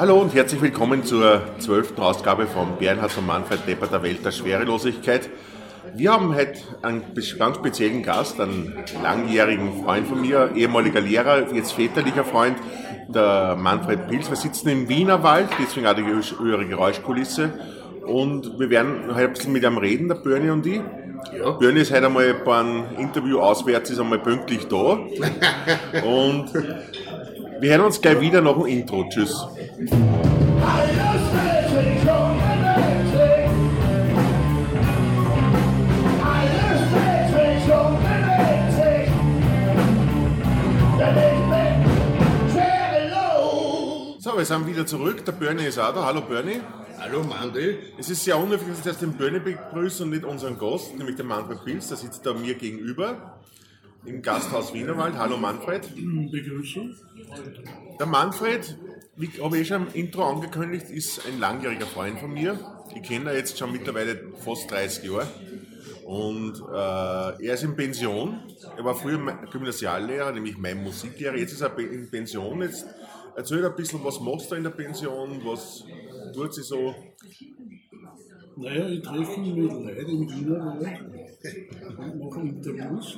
Hallo und herzlich willkommen zur zwölften Ausgabe von Bernhard von Manfred Depper der Welt der Schwerelosigkeit. Wir haben heute einen ganz speziellen Gast, einen langjährigen Freund von mir, ehemaliger Lehrer, jetzt väterlicher Freund, der Manfred Pilz. Wir sitzen im Wienerwald, deswegen auch die höhere Geräuschkulisse. Und wir werden heute ein bisschen mit ihm reden, der Bernie und ich. Ja. Bernie ist heute einmal beim Interview auswärts, ist einmal pünktlich da. und wir hören uns gleich wieder nach dem Intro. Tschüss. So, wir sind wieder zurück. Der Bernie ist auch da. Hallo Bernie. Hallo Mandy. Es ist sehr unhöflich, dass ich jetzt den Bernie begrüße und nicht unseren Gast, nämlich den Manfred Pilz. Der sitzt da mir gegenüber im Gasthaus Wienerwald. Hallo Manfred. Begrüßung. Der Manfred, wie habe ich schon im Intro angekündigt, ist ein langjähriger Freund von mir. Ich kenne ihn jetzt schon mittlerweile fast 30 Jahre. Und äh, er ist in Pension. Er war früher Gymnasiallehrer, nämlich mein Musiklehrer. Jetzt ist er in Pension. Jetzt erzähl ein bisschen, was machst du in der Pension? Was tut sie so? Naja, ich treffe mich mit Leuten im Wienerwald und mache Interviews.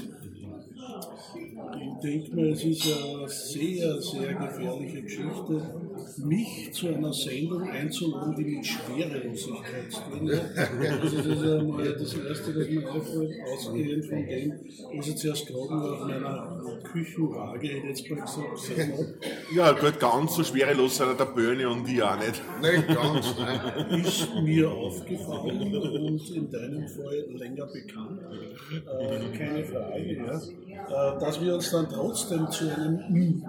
Ich denke mal, es ist eine sehr, sehr gefährliche Geschichte, mich zu einer Sendung einzuladen, die mit Schwerelosigkeit zu tun hat. Also das ist einmal das Erste, was mir einfällt, ausgehend von dem, was ich zuerst gerade auf meiner Küchenwaage, hätte jetzt mal gesagt, habe. Ja, gut, ganz so schwerelos sind der Böhne und die auch nicht. Nicht ganz, nein. Ist mir aufgefallen und in deinem Fall länger bekannt. Äh, keine Frage, ja. Äh, dass wir uns dann trotzdem zu einem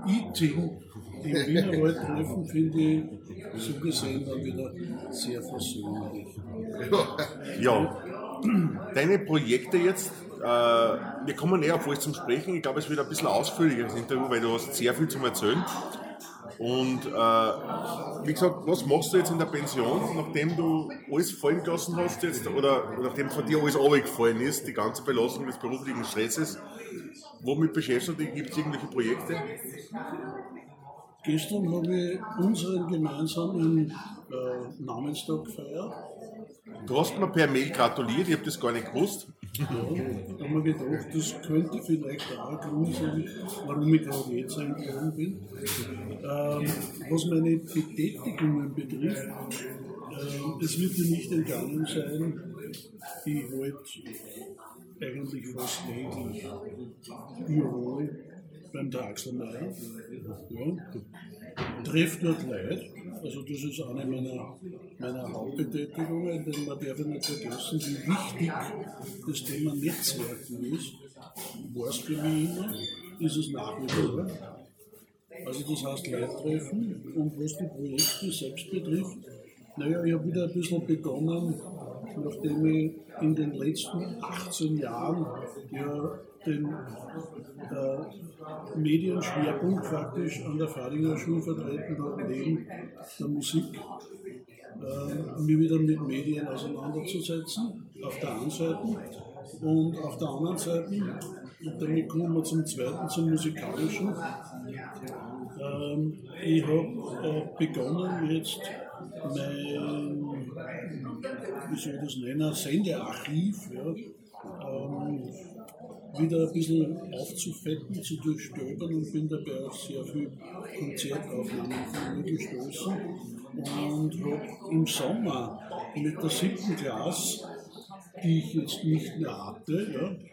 Eating im Wienerwald treffen, finde ich so gesehen dann wieder sehr versöhnlich. Ja, deine Projekte jetzt, äh, wir kommen näher auf alles zum Sprechen. Ich glaube, es wird ein bisschen ausführliches Interview, weil du hast sehr viel zum Erzählen. Und äh, wie gesagt, was machst du jetzt in der Pension, nachdem du alles fallen gelassen hast jetzt, oder, nachdem von dir alles runtergefallen ist, die ganze Belastung des beruflichen Stresses? Womit beschäftigst du dich? Gibt es irgendwelche Projekte? Gestern habe ich unseren gemeinsamen äh, Namenstag gefeiert. Du hast mir per Mail gratuliert, ich habe das gar nicht gewusst. Ja, da habe ich gedacht, das könnte vielleicht auch ein Grund sein, warum ich gerade jetzt eingeladen bin. Ähm, was meine Betätigungen betrifft, äh, es wird dir nicht entgangen sein, ich halte eigentlich fast täglich Büro beim Draxlermeier. Ja. Treffe dort Leute. Also das ist eine meiner, meiner Hauptbetätigungen, denn man darf nicht vergessen, wie wichtig das Thema Netzwerken ist. War es für mich immer, ist es nach wie vor. Also das heißt Leute treffen und was die Projekte selbst betrifft, naja, ich habe wieder ein bisschen begonnen, nachdem ich in den letzten 18 Jahren ja den äh, Medienschwerpunkt faktisch an der Fadinger Schule vertreten habe, neben der Musik, äh, mich wieder mit Medien auseinanderzusetzen, auf der einen Seite. Und auf der anderen Seite, und damit kommen wir zum zweiten, zum musikalischen. Ähm, ich habe äh, begonnen jetzt mein, wie soll ich das nennen, Sendearchiv, ja, ähm, wieder ein bisschen aufzufetten, zu durchstöbern und bin dabei auf sehr viel Konzertaufnahmen von mir gestoßen. Und habe im Sommer mit der siebten Klasse, die ich jetzt nicht mehr hatte, ja,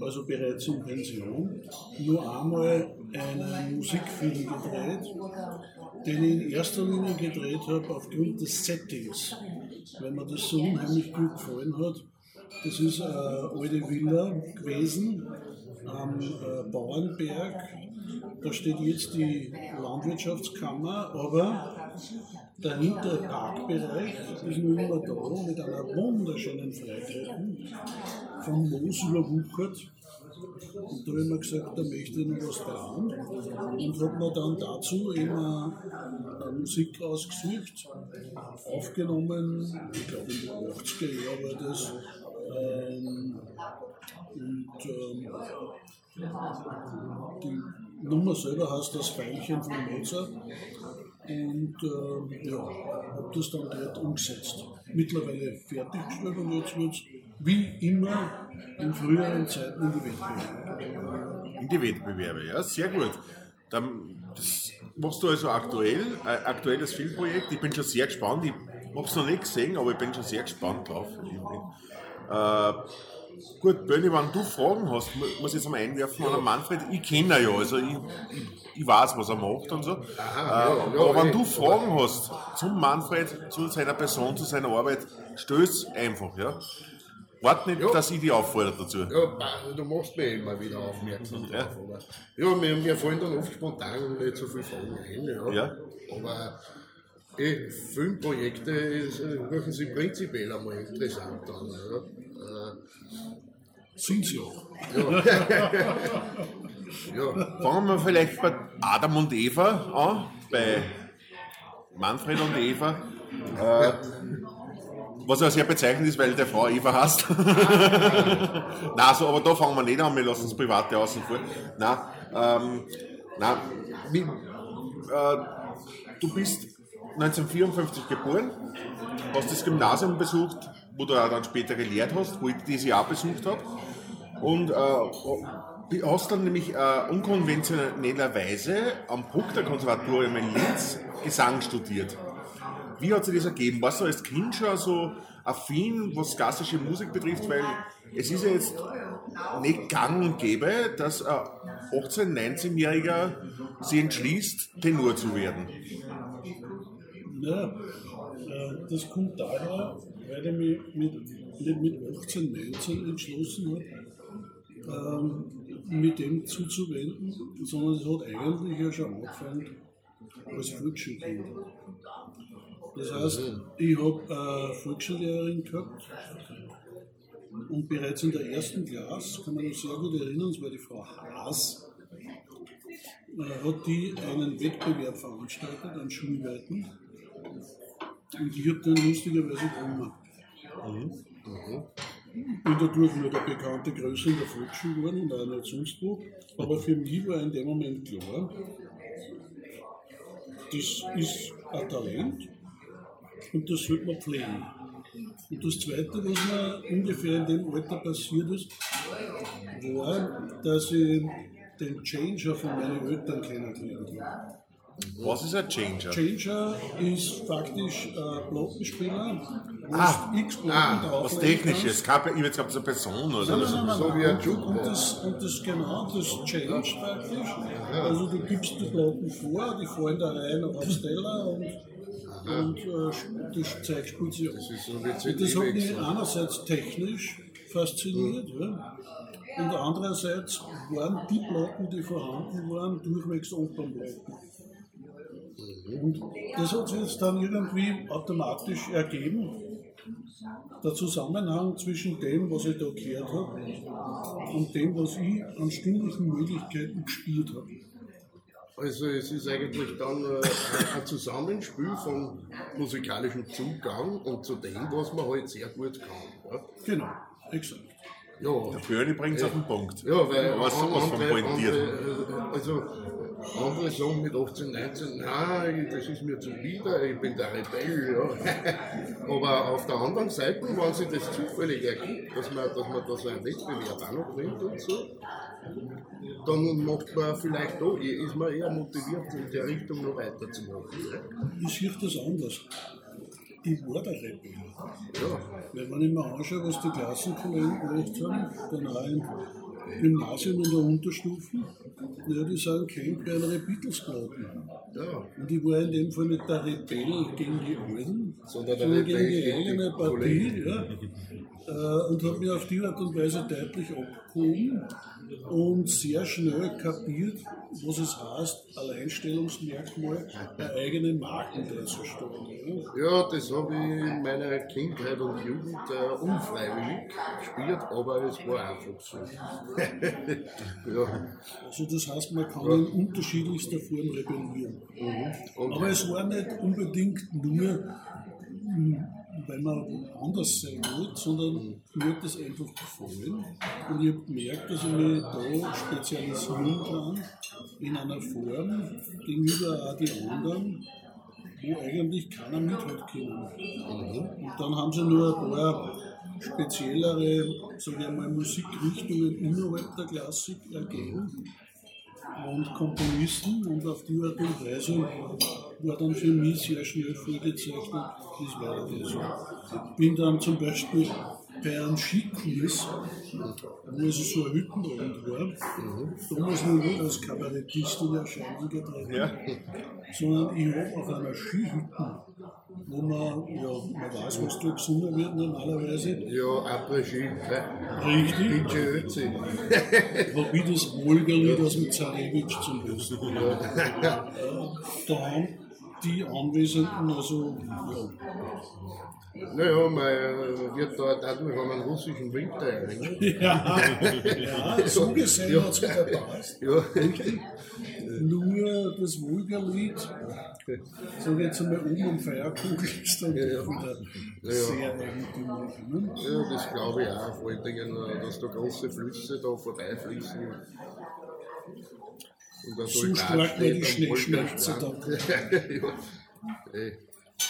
also bereits in Pension, nur einmal einen Musikfilm gedreht, den ich in erster Linie gedreht habe aufgrund des Settings, weil mir das so unheimlich gut gefallen hat. Das ist eine alte Villa gewesen am äh, Bauernberg. Da steht jetzt die Landwirtschaftskammer, aber der Hinterparkbereich ist nur immer da mit einer wunderschönen Freitreppe vom Moos überwuchert. Und da habe ich mir gesagt, da möchte ich noch was dran. Und habe mir dann dazu immer Musik ausgesucht, aufgenommen, ich glaube in den 80er Jahren war das. Ähm, und ähm, die Nummer selber heißt das Pfeilchen von Mozart. und äh, ja, habe das dann dort umgesetzt. Mittlerweile fertiggestellt und jetzt wird es wie immer in früheren Zeiten in die Wettbewerbe. In die Wettbewerbe, ja, sehr gut. Dann, das machst du also aktuell, ein aktuelles Filmprojekt. Ich bin schon sehr gespannt. Ich habe es noch nicht gesehen, aber ich bin schon sehr gespannt drauf. Äh, gut, Böni, wenn du Fragen hast, mu- muss ich jetzt mal einwerfen an Manfred. Ich kenne ihn ja, also ich, ich, ich weiß, was er macht und so. äh, ja, ja, aber wenn eh. du Fragen hast zum Manfred, zu seiner Person, zu seiner Arbeit, stöß einfach. Ja. Warte nicht, Ja. dass ich dich auffordere dazu. Ja, du machst mich immer wieder aufmerksam drauf. Aber, ja, mir, mir fallen dann oft spontan nicht so viele Fragen ein. Ja. Ja. Aber eh, Filmprojekte äh, hören Sie prinzipiell einmal interessant an. Ja. Sind sie auch. Äh, ja, Fangen wir vielleicht bei Adam und Eva an, bei Manfred und Eva. Äh, was ja sehr bezeichnend ist, weil der Frau Eva heißt. Nein, so, aber da fangen wir nicht an, wir lassen das Private außen vor. Nein, ähm, nein, wie, äh, du bist 1954 geboren, hast das Gymnasium besucht, wo du auch dann später gelehrt hast, wo ich dieses Jahr besucht habe. Und äh, hast dann nämlich äh, unkonventionellerweise am Bruckner Konservatorium in Linz Gesang studiert. Wie hat sich das ergeben? Warst du als Kind schon so affin, was klassische Musik betrifft? Weil es ist ja jetzt nicht gang und gäbe, dass ein 18-, 19-Jähriger sich entschließt, Tenor zu werden. Ja, äh, das kommt daher, weil ich mich mit, nicht mit 18, 19 entschlossen habe, ähm, mit dem zuzuwenden, sondern es hat eigentlich ja schon angefangen als Volksschulkind. Das heißt, ich habe eine Volksschullehrerin gehabt und bereits in der ersten Klasse, kann man mich sehr gut erinnern, das war die Frau Haas, äh, hat die einen Wettbewerb veranstaltet, einen schulweiten. Und ich habe dann lustigerweise gewonnen. Bin dadurch nur der bekannte Größe in der Volksschule geworden und auch nicht sonst wo. Aber für mich war in dem Moment klar, das ist ein Talent und das sollte man pflegen. Und das Zweite, was mir ungefähr in dem Alter passiert ist, war, dass ich den Changer von meinen Eltern kennengelernt habe. Was ist ein Changer? Changer ist faktisch ein Plattenspieler, wo Ah, du x Platten ah, Was. Technisches? Ich habe jetzt gehabt, so eine Person oder Nein, nein, so. nein, nein, So nein. wie ein und, Jukebox. und, das, und das genau, das Change praktisch. Also du gibst die Platten vor, die fallen da rein aufs Teller und, und äh, das Zeug spielt sich das ist so Und das hat mich einerseits technisch fasziniert, ja. und andererseits waren die Platten, die vorhanden waren, durchwegs Opernplatten. Und das hat sich jetzt dann irgendwie automatisch ergeben, der Zusammenhang zwischen dem, was ich da gehört habe, und dem, was ich an stimmlichen Möglichkeiten gespielt habe. Also es ist eigentlich dann äh, ein- Zusammenspiel von musikalischem Zugang und zu dem, was man halt sehr gut kann. Ja, Genau, exakt. ja. Björni bringt es auf den Punkt. Ja, weil was, was von pointiert. andere, äh, also andere sagen mit 18, 19, nein, das ist mir zuwider, ich bin der Rebell. Ja. Aber auf der anderen Seite, wenn sich das zufällig ergibt, dass man, dass man da so einen Wettbewerb auch noch bringt und so, dann macht man vielleicht da, ist man eher motiviert, in der Richtung noch weiterzumachen. Ich sehe das anders. Ich war der Rebell. Ja. Weil wenn ich mir anschaue, was die Klassenkollegen gemacht haben, dann auch im Gymnasium und der Unterstufen, ja, die sind kein kleinere Beatles geworden. Ja. Und ich war in dem Fall nicht der Rebell gegen die Alten, Sondern der sondern gegen die eigene Partie. Ja. Äh, und habe mich auf die Art und Weise deutlich abgehoben und sehr schnell kapiert, was es heißt, Alleinstellungsmerkmal der eigenen Marken darzustellen. Ja. Ja, das habe ich in meiner Kindheit und Jugend äh, unfreiwillig gespielt, aber es war einfach so. ja. Also das heißt, man kann in unterschiedlichster Form rebellieren. Und Aber es war nicht unbedingt nur, weil man anders sein will, sondern mir hat das einfach gefallen. Und ich habe gemerkt, dass ich mich da spezialisieren kann in einer Form gegenüber auch die anderen, wo eigentlich keiner mithalten kann. Und dann haben sie nur ein paar speziellere, wir mal, Musikrichtungen innerhalb der Klassik ergeben und Komponisten und auf die Art und Weise war dann für mich sehr schnell vorgezeichnet, wie es weitergeht. Ich bin dann zum Beispiel bei einem Skikurs, wo also so ein Hüttenabend war, damals noch nicht als Kabarettist in Erscheinung getreten, Ja. sondern ich habe auf einer Skihütte, wo man, ja, man weiß, was da gesungen wird normalerweise, Ja, Après-Ski. richtig, DJ Ötzi. ich das Wolgerlied aus dem Zarewitsch zum Besten. Da haben die Anwesenden also, ja, Naja, man äh, wird da dadurch an einen russischen Winter erinnert. Ja, ja so gesehen Ja. hat es wieder gepasst. Ja, Nur das Vulgarlied, so jetzt einmal um am Feierkugel, ist dann Ja, ja. wieder Ja. sehr eigentümlich. Ne? ja, das glaube ich auch. Vor allen Dingen, dass da große Flüsse da vorbeifließen. War die ja. Ey.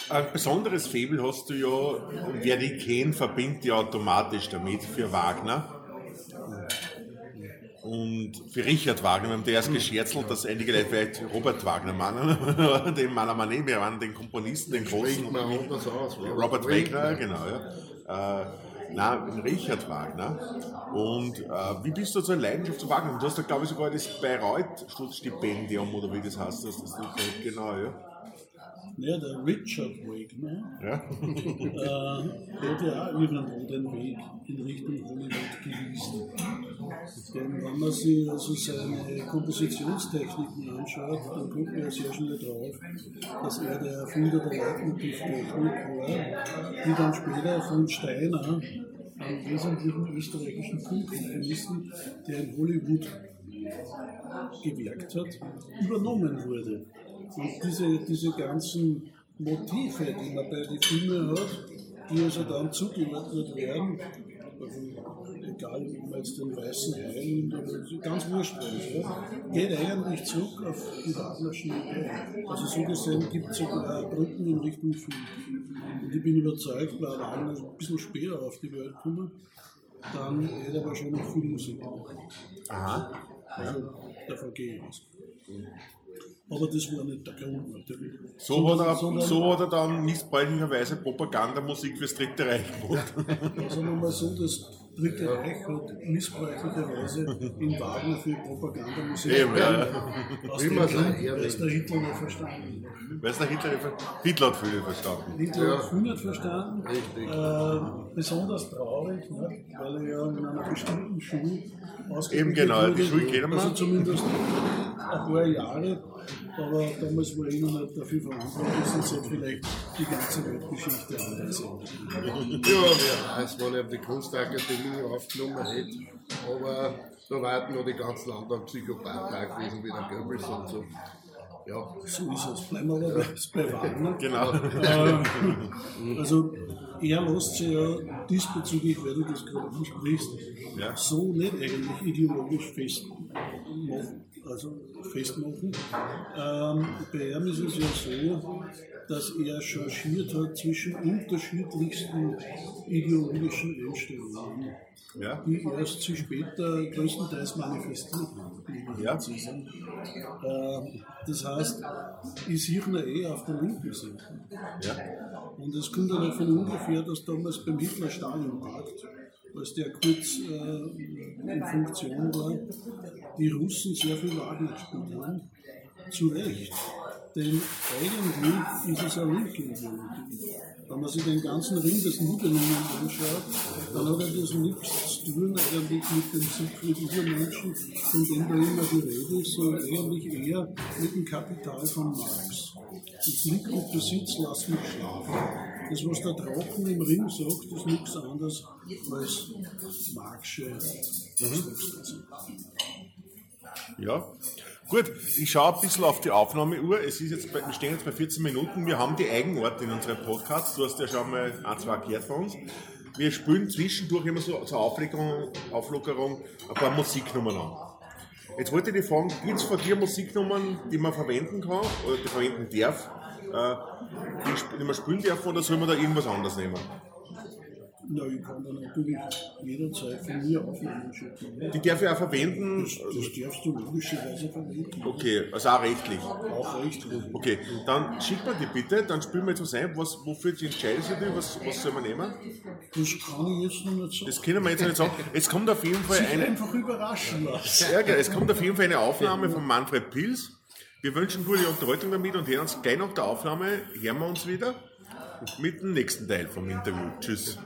Ein besonderes Faible hast du ja, und wer die kennt, verbindet ja automatisch damit für Wagner. Und für Richard Wagner, wir haben erst gescherzelt, dass einige Leute vielleicht Robert Wagner meinen, den meinen wir nicht, wir meinen den Komponisten, den großen. Robert Wagner, genau, ja. Nein, Richard Wagner. Und äh, wie bist du zu einer Leidenschaft zu Wagner? Du hast da, glaube ich, sogar das Bayreuth-Stipendium, oder wie das heißt, das ist nicht genau, ja. Ja, der Richard Wagner ja. äh, hat ja auch irgendwo den Weg in Richtung Hollywood gewiesen. Denn wenn man sich also seine Kompositionstechniken anschaut, dann kommt man ja sehr schnell drauf, dass er der Erfinder der Leitmotivtechnik war, die dann später von Steiner, einem wesentlichen österreichischen Filmkomponisten, der in Hollywood gewirkt hat, übernommen wurde. Und diese, diese ganzen Motive, die man bei den Filmen hat, die also dann zugeordnet werden, egal ob man jetzt den weißen Hai nimmt oder so, ganz wurscht, ja, geht eigentlich zurück auf die Wagnerschen Ideen. Also so gesehen gibt es sogar Brücken in Richtung Film. Und ich bin überzeugt, weil Wagner ein bisschen später auf die Welt gekommen, dann hätte er wahrscheinlich viel Musik gemacht. Aha. Also davon gehe ich aus. Aber das war nicht der Grund natürlich. So hat, er, Sondern- so hat er dann missbräuchlicherweise Propagandamusik fürs Dritte Reich gemacht. Sagen wir mal so, das Dritte Reich hat missbräuchlicherweise in Wagner für Propagandamusik Eben, ja. aus Wie dem man Grund, ja, dass der Hitler nicht verstanden hat. Weißt du, Hitler, Hitler hat viel verstanden. Hitler Ja. hat viel nicht verstanden. Richtig. Äh, besonders traurig, ne? weil er ja in einer bestimmten Schule ausgebildet Eben genau, die wurde. Schule kennt man. Also zumindest ein paar Jahre. Aber damals war er noch nicht dafür verantwortlich, sonst hätte vielleicht die ganze Weltgeschichte anders enden. Ja, wer weiß, wann er die Kunstakademie aufgenommen hätte. Aber da warten noch die ganzen anderen Psychopathen gewesen, wie der Goebbels und so. Ja, So ist es. Bleiben wir aber bei Wagner. Genau. Ähm, also er lässt sich ja diesbezüglich, weil du das gerade ansprichst, Ja. so nicht eigentlich ideologisch festmachen. Also festmachen. Ähm, bei ihm ist es ja so, dass er changiert hat zwischen unterschiedlichsten ideologischen Einstellungen, Ja. die erst sich später größtenteils manifestiert haben. Ja. Ähm, das heißt, ich sehe ihn eh auf der linken Seite. Ja. Und es kommt nicht von ungefähr, dass damals beim Hitler Stalinpakt, als der kurz äh, in Funktion war, die Russen sehr viel Wagner gespielt haben. Zu Recht. Denn eigentlich ist es eine Ideologie. Wenn man sich den ganzen Ring des Nibelungen anschaut, dann hat er das nichts zu tun eigentlich mit dem Siegfried Übermenschen, von dem da immer die Rede ist, sondern eigentlich eher mit dem Kapital von Marx. Ich lieg und Besitz, lass mich schlafen. Das, was der Drachen im Ring sagt, ist nichts anderes als Marxische Ausdrucksweise. Ja. Gut, ich schaue ein bisschen auf die Aufnahmeuhr. Es ist jetzt bei, wir stehen jetzt bei 14 Minuten. Wir haben die Eigenorte in unserem Podcast. Du hast ja schon mal ein, zwei gehört von uns. Wir spielen zwischendurch immer so zur Auflockerung, Auflockerung ein paar Musiknummern an. Jetzt wollte ich dich fragen, gibt es von dir Musiknummern, die man verwenden kann oder die verwenden darf, äh, nicht mehr spielen dürfen oder soll man da irgendwas anderes nehmen? Na, ich kann da natürlich jederzeit von mir Aufnahmen schicken. Die darf ich auch verwenden? Das, das darfst du logischerweise verwenden. Okay, also auch rechtlich. Auch rechtlich. Okay, dann schick mir die bitte, dann spielen wir jetzt was ein. Was, wofür entscheidest du dich? Was, was soll man nehmen? Das kann ich jetzt noch nicht sagen. Das können wir jetzt noch nicht sagen. Es kommt auf jeden Fall Sich eine. einfach überraschen lassen. Geil. Es kommt auf jeden Fall eine Aufnahme von Manfred Pils. Wir wünschen gute Unterhaltung damit und hören uns gleich nach der Aufnahme, hören wir uns wieder mit dem nächsten Teil vom Interview. Tschüss.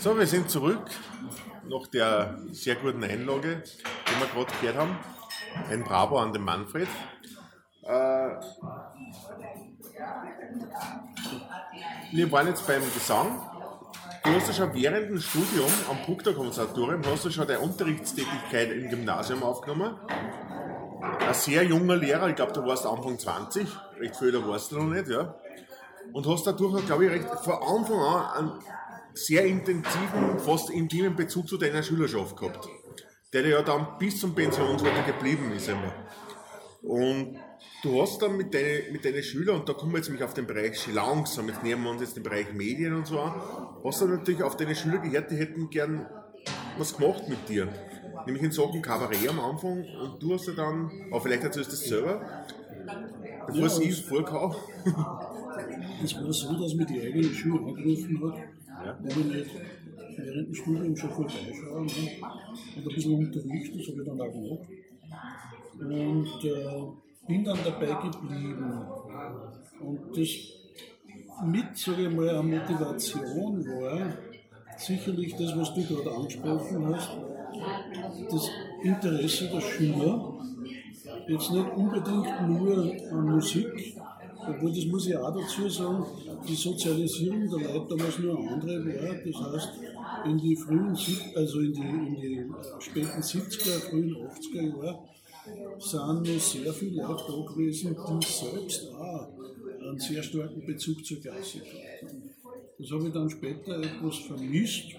So, wir sind zurück nach der sehr guten Einlage, die wir gerade gehört haben. Ein Bravo an den Manfred. Äh, wir waren jetzt beim Gesang. Du hast ja schon während dem Studium am Bruckner Konservatorium hast du schon deine Unterrichtstätigkeit im Gymnasium aufgenommen. Ein sehr junger Lehrer, ich glaube, du warst Anfang 20, recht viel, da warst du noch nicht, ja. Und hast dadurch, glaube ich, recht, von Anfang an einen sehr intensiven, fast intimen Bezug zu deiner Schülerschaft gehabt, der dir ja dann bis zum Pensionsalter geblieben ist immer. Und du hast dann mit deinen mit deine Schülern, und da kommen wir jetzt nämlich auf den Bereich langsam, jetzt nähern wir uns jetzt den Bereich Medien und so an, hast du natürlich auf deine Schüler gehört, die hätten gern was gemacht mit dir. Nämlich in Sachen Kabarett am Anfang und du hast ja dann, aber vielleicht erzählst du das selber, bevor Ja, es ich das- vorkau. Es war so, dass mir die eigene Schule angerufen hat, ob ich nicht während dem Studium schon vorbeischauen kann und ein bisschen unterrichten, das habe ich dann auch gemacht. Und äh, bin dann dabei geblieben. Und das mit, sage ich mal, eine Motivation war, sicherlich das, was du gerade angesprochen hast, das Interesse der Schüler, jetzt nicht unbedingt nur an Musik, obwohl das muss ich auch dazu sagen, die Sozialisierung der Leute damals nur eine andere war. Das heißt, in die frühen, also in die, in die späten 70er, frühen 80er Jahre sind noch sehr viele Leute da gewesen, die selbst auch einen sehr starken Bezug zur Klassik hatten. Das habe ich dann später etwas vermisst,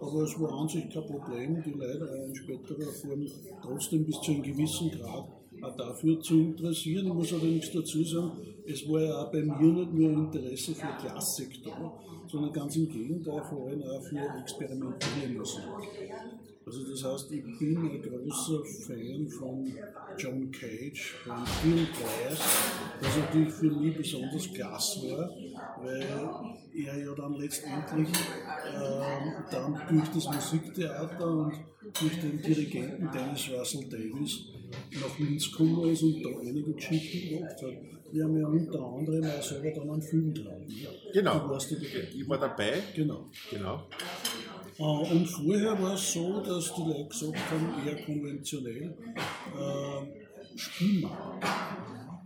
aber es war an sich kein Problem, die Leute in späterer Form trotzdem bis zu einem gewissen Grad dafür zu interessieren. Ich muss allerdings dazu sagen, es war ja auch bei mir nicht nur Interesse für Klassik da, sondern ganz im Gegenteil, vor allem auch für experimentelle Musik. Also das heißt, ich bin ein großer Fan von John Cage, von Phil Glass, was natürlich für mich besonders klasse war, weil er ja dann letztendlich ähm, dann durch das Musiktheater und durch den Dirigenten Dennis Russell Davis nach Linz gekommen ist und da einige Geschichten gemacht hat. Wir haben ja unter anderem auch selber dann einen Film dran. Genau. Du warst dabei. Ich war dabei. Genau. Genau. Äh, Und vorher war es so, dass die Leute gesagt haben, eher konventionell, äh, spielen wir.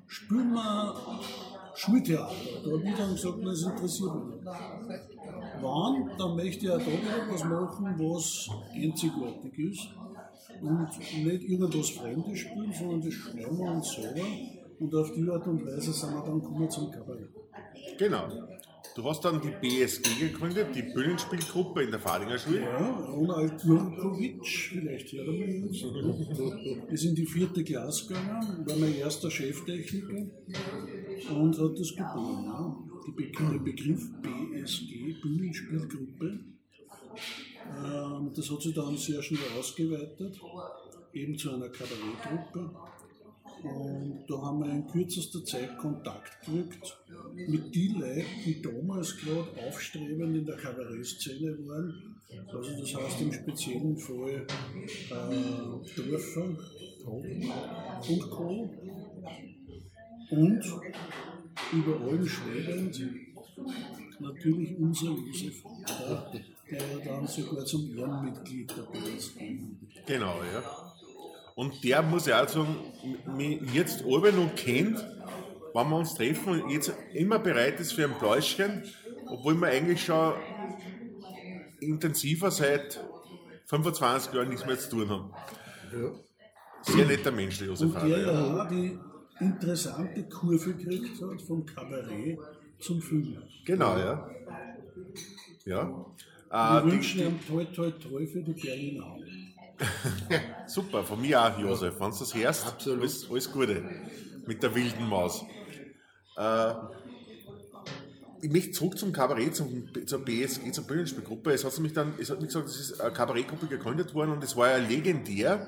Spielen wir Schultheater. Da habe ich dann gesagt, das interessiert mich nicht. Wann, dann möchte ich auch da wieder was machen, was einzigartig ist. Und nicht irgendwas Fremdes spielen, sondern das schreiben wir uns selber. Und auf die Art und Weise sind wir dann gekommen zum Kabarett. Genau. Du hast dann die BSG gegründet, die Bühnenspielgruppe in der Fadinger Schule. Ja, Ronald Jurkovic, vielleicht hört er mich jetzt. Wir sind in die vierte Klasse gegangen, war mein erster Cheftechniker und hat das geboren. Ja. Die Be der Begriff BSG, Bühnenspielgruppe, das hat sich dann sehr schnell ausgeweitet, eben zu einer Kabarettgruppe. Und da haben wir in kürzester Zeit Kontakt gekriegt mit den Leuten, die damals gerade aufstrebend in der Kabarettszene waren. Also das heißt im speziellen Fall äh, Dörfer und Co. Und über allem schwebend natürlich unser Josef der ja dann sogar zum Ehrenmitglied der BSG Genau, ja. Und der muss ja auch sagen, jetzt alle noch kennt, wenn wir uns treffen und jetzt immer bereit ist für ein Pläuschchen, obwohl wir eigentlich schon intensiver seit 25 Jahren nichts mehr zu tun haben. Sehr netter Mensch, der Josef Und der ja Ja. auch die interessante Kurve gekriegt hat vom Kabarett zum Film. Genau, ja. Ja. Wir Äh, die, wünschen ihm toi toi toi für die Berlinale. super, von mir auch, Josef. Wenn du das hörst, Absolut. alles, alles Gute mit der wilden Maus. Äh, ich möchte zurück zum Kabarett, zum, zur BSG, zur Bühnenspielgruppe. Es hat nämlich dann, es hat mir gesagt, es ist eine Kabarettgruppe gegründet worden und es war ja legendär.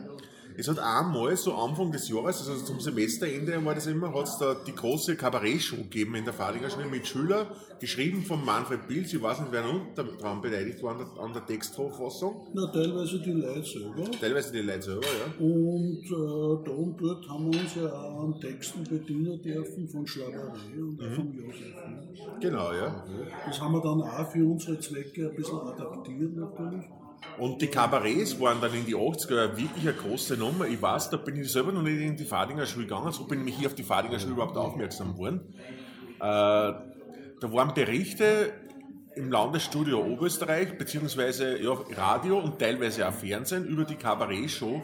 Es hat einmal so Anfang des Jahres, also zum Semesterende war das immer, hat es da die große Kabarettshow gegeben in der Fadinger Schule mit Schülern, geschrieben von Manfred Pilz, ich weiß nicht, wer daran beteiligt war an der, an der Textverfassung. Na, teilweise die Leute selber. Teilweise die Leute selber, ja. Und äh, da und dort haben wir uns ja auch an Texten bedienen dürfen von Schlagerei und auch von Josef. Ne? Genau, ja. Das haben wir dann auch für unsere Zwecke ein bisschen adaptiert natürlich. Und die Kabarets waren dann in die 80er Jahre wirklich eine große Nummer. Ich weiß, da bin ich selber noch nicht in die Fadinger Schule gegangen, so bin ich hier auf die Fadinger Schule überhaupt aufmerksam geworden. Äh, da waren Berichte im Landesstudio Oberösterreich, beziehungsweise ja, Radio und teilweise auch Fernsehen über die Kabarett-Show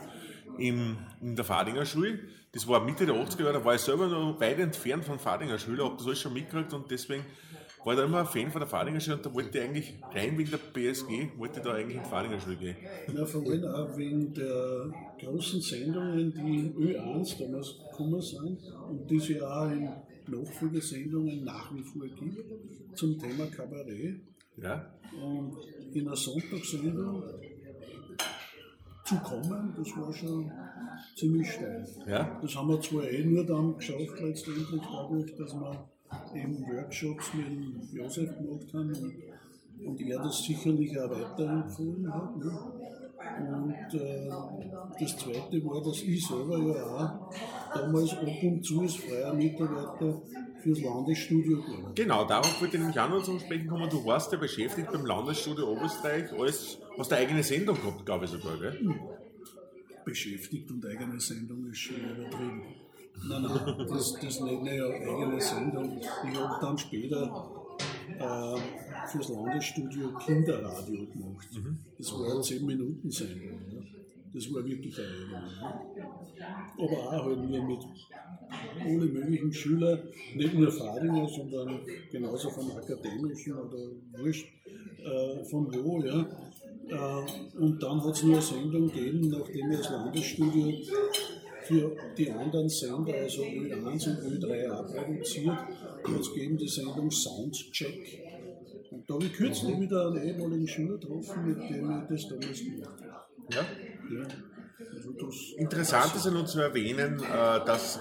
in, in der Fadinger Schule. Das war Mitte der 80er Jahre, da war ich selber noch weit entfernt von Fadinger Schule, habe das alles schon mitgekriegt und deswegen war da immer ein Fan von der Fadinger Schule und da wollte ich eigentlich rein wegen der BSG, wollte ich da eigentlich in die Fadinger Schule gehen. Ja, vor allem auch wegen der großen Sendungen, die in Ö1 damals gekommen sind und die es ja auch in Nachfolgesendungen nach wie vor gibt zum Thema Kabarett. Ja, Und in einer Sonntagssendung zu kommen, das war schon ziemlich steil. ja, Das haben wir zwar eh nur dann geschafft, letztendlich dadurch, dass wir eben Workshops mit Josef gemacht haben und, und er das sicherlich auch weiterempfohlen hat. Ne? Und äh, das Zweite war, dass ich selber ja auch damals ab und zu als freier Mitarbeiter fürs Landesstudio gearbeitet. Genau, darauf wollte ich nämlich auch noch zum Sprechen kommen. Du warst ja beschäftigt beim Landesstudio Oberösterreich, alles, hast eine eigene Sendung gehabt, glaube ich sogar, gell? beschäftigt und eigene Sendung ist schon übertrieben. Nein, nein, das, das nicht eine eigene Sendung. Ich habe dann später äh, fürs Landesstudio Kinderradio gemacht. Das war eine 10-Minuten-Sendung. Ja. Das war wirklich eine eigene. Aber auch halt nur mit alle möglichen Schülern, nicht nur Fadinger, sondern genauso vom Akademischen oder wurscht, äh, von wo, ja. Äh, und dann hat es nur eine Sendung gegeben, nachdem ich das Landesstudio für die anderen Sender, also Ö1 und Ö3 auch produziert, hat es gegeben die Sendung Soundcheck. Und da habe ich kürzlich wieder einen ehemaligen Schüler getroffen, mit dem ich das damals gemacht habe. Ja. Ja. Also das, Interessant ist ja nur zu erwähnen, äh, dass,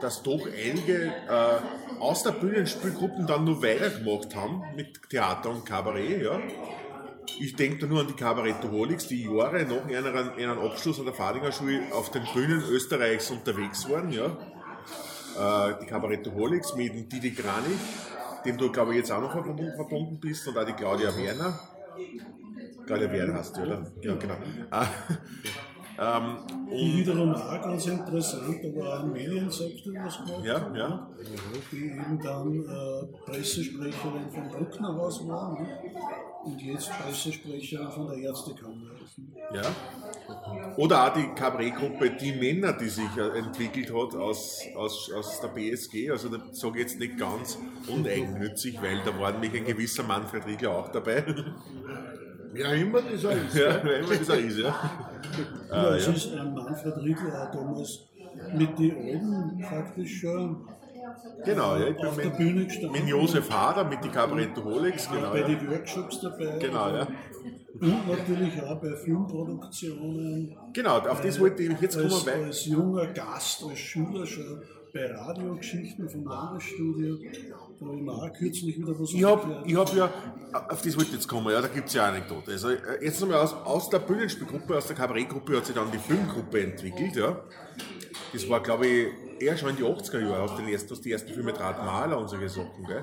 dass doch einige äh, aus der Bühnenspielgruppen dann nur weitergemacht haben mit Theater und Kabarett. Ja. Ich denke da nur an die Kabarettoholics, die Jahre nach ihren, ihren Abschluss an der Fadinger Schule auf den Bühnen Österreichs unterwegs waren. Ja. Äh, die Kabarettoholics mit dem Didi Kranich, dem du, glaube ich, jetzt auch noch verbunden, verbunden bist, und auch die Claudia Werner. Claudia Werner hast du, oder? Ja, genau. Ah, ähm, Die wiederum auch ganz interessant, aber auch ein Mediensektor was gemacht Ja, ja. Die eben dann äh, Pressesprecherin vom Brucknerhaus war ne? Und jetzt Pressesprecherin von der Ärztekammer? Ja. Oder auch die Cabaret-Gruppe Die Männer, die sich äh, entwickelt hat aus, aus, aus der BSG. Also da sage ich jetzt nicht ganz uneigennützig, weil da war nämlich ein gewisser Manfred Riegler auch dabei. Wer immer das auch ist. ja, wer immer das auch ist, ja. Ja, Ah, es ja. ist ein Manfred Riegler auch damals mit den Alben praktisch schon Genau, ja. Ich auf der bin Bühne mit, gestanden. mit Josef Hader, mit die Cabarettoholics, genau. bei Ja. den Workshops dabei. Genau, ja. Und natürlich auch bei Filmproduktionen. Genau, auf das wollte ich jetzt kommen, als, weil. als junger Gast, als Schüler schon bei Radiogeschichten vom Landesstudio. Da habe ich mir auch kürzlich wieder was Ich habe ich hab ja, auf das wollte ich jetzt kommen, ja, da gibt es ja eine Anekdote. Also, äh, jetzt nochmal aus, aus der Bühnenspielgruppe, aus der Kabarettgruppe hat sich dann die Filmgruppe entwickelt, ja. Das war, glaube ich, eher schon in die 80er Jahre, auf den ersten, die ersten Filme Draht Maler und solche Sachen, gell?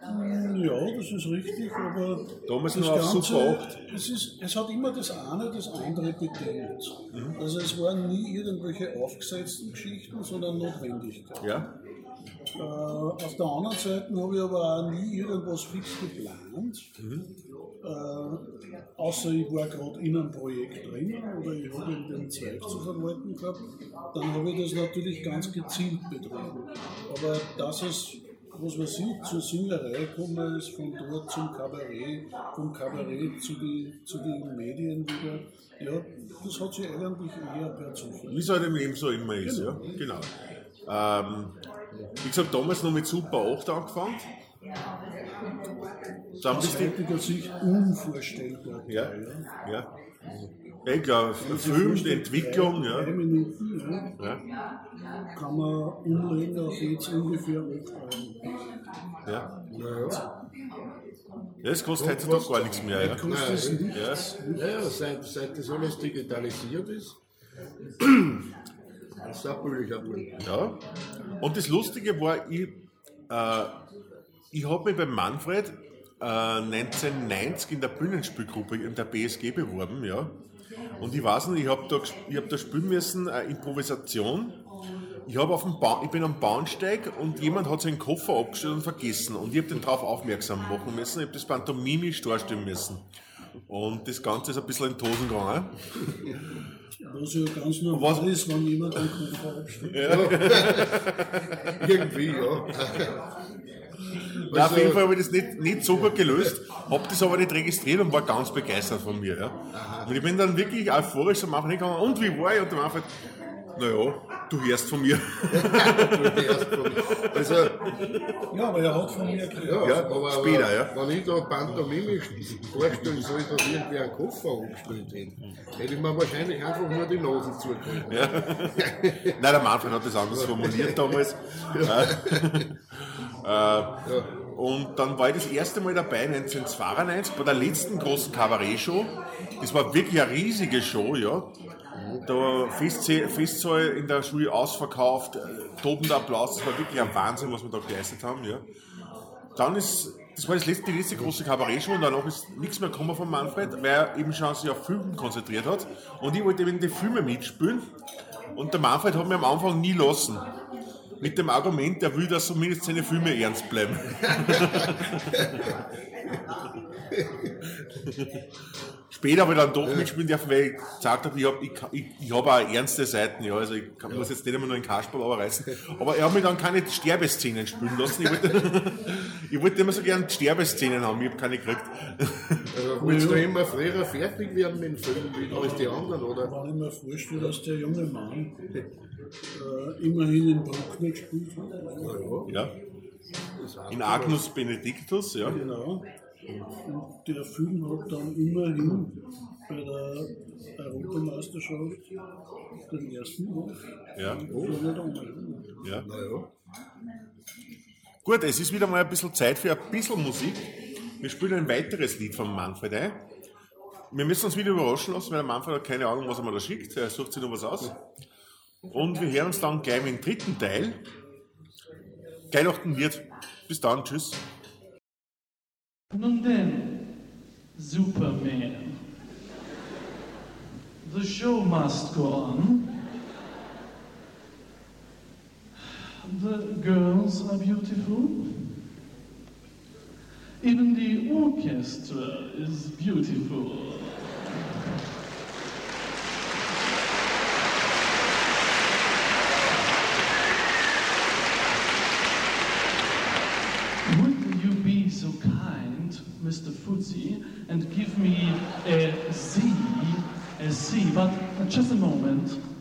Ja, das ist richtig, aber Damals das noch auf Ganze, Super 8. Es, ist, es hat immer das eine das andere bedingt. Mhm. Also es waren nie irgendwelche aufgesetzten Geschichten, sondern Notwendigkeit. Ja? Äh, auf der anderen Seite habe ich aber auch nie irgendwas fix geplant. Äh, außer ich war gerade in einem Projekt drin oder ich habe den Zweig zu verwalten gehabt, dann habe ich das natürlich ganz gezielt betrieben. Aber dass es, was weiß ich, zur Singerei gekommen ist, von dort zum Kabarett, vom Kabarett zu den zu die Medien wieder, ja, das hat sich eigentlich eher per Zufall. Wie es halt im Leben so immer ist, ja. Genau. Ähm, wie gesagt, damals noch mit Super 8 angefangen. Dann Aus heutiger Sicht unvorstellbar. Ja, ja. Ich glaube, Film, die Entwicklung, Drei ja. Minuten ja, ja. kann man umlegen auf jetzt ungefähr 8 Euro. Ja. Naja. Ja, das kostet heutzutage gar nichts mehr. Ja. Kostet es Nein. nichts. Ja, ja, seit, seit das alles digitalisiert ist, ist auch billiger geworden. ja. Und das Lustige war, ich, äh, ich habe mich bei Manfred äh, 1990 in der Bühnenspielgruppe in der BSG beworben, ja. Und ich weiß nicht, ich habe da, hab da spielen müssen, äh, Improvisation. Ich, auf dem ich bin am Bahnsteig und jemand hat seinen Koffer abgestellt und vergessen. Und ich habe den darauf aufmerksam machen müssen. Ich habe das pantomimisch darstellen müssen. Und das Ganze ist ein bisschen in die Hosen gegangen. Was ja ganz normal Was- ist, wenn jemand einen Koffer abstellt. Irgendwie, ja. Ja, auf jeden Fall habe ich das nicht, nicht so gut gelöst, habe das aber nicht registriert und war ganz begeistert von mir. Ja. Und ich bin dann wirklich euphorisch am Anfang hingegangen, und wie war ich? Und am Anfang, naja, du hörst von mir. Also, Ja, aber er hat von mir gehört. ja, Ja, aber, später, aber, ja. wenn ich da pantomimisch vorstellen soll, dass irgendwie ein Koffer angespielt hätte, hätte ich mir wahrscheinlich einfach nur die Nase zugekriegt. Nein, der Manfred hat das anders formuliert damals. äh, und dann war ich das erste Mal dabei, 1992, bei der letzten großen Kabarett-Show. Das war wirklich eine riesige Show, ja. Da Festsaal, in der Schule ausverkauft, äh, tobender Applaus, das war wirklich ein Wahnsinn, was wir da geleistet haben. Ja. Dann ist, das war das letzte, die letzte große Kabarettshow und danach ist nichts mehr gekommen von Manfred, weil er eben schon sich auf Filmen konzentriert hat. Und ich wollte eben die Filme mitspielen. Und der Manfred hat mir am Anfang nie lassen. Mit dem Argument, er will, dass zumindest seine Filme ernst bleiben. Später habe ich dann doch mitspielen dürfen, weil ich gesagt habe, ich habe ich, ich, ich hab auch ernste Seiten. Ja. Also ich kann, muss jetzt nicht immer nur einen Kasperl reißen. Aber er hat mich dann keine Sterbeszenen spielen lassen. Ich wollte, ich wollte immer so gerne Sterbeszenen haben, ich habe keine gekriegt. Also, willst du immer früher fertig werden mit dem Film wie als die anderen, oder? Wenn ich mir vorstelle, dass der junge Mann äh, immerhin in Bruckner gespielt hat. Ja. Heißt, In Agnus Benedictus, ja. Genau. Und der Film hat dann immerhin bei der Europameisterschaft den ersten Hof. ja. ja. Na ja. Gut, es ist wieder mal ein bisschen Zeit für ein bisschen Musik. Wir spielen ein weiteres Lied von Manfred ein. Wir müssen uns wieder überraschen lassen, weil der Manfred hat keine Ahnung, was er mir da schickt. Er sucht sich noch was aus. Und wir hören uns dann gleich im dritten Teil. Geilachten wird. Bis dann, tschüss. Nun denn, Superman. The show must go on. The girls are beautiful. Even the orchestra is beautiful. C, but just a moment.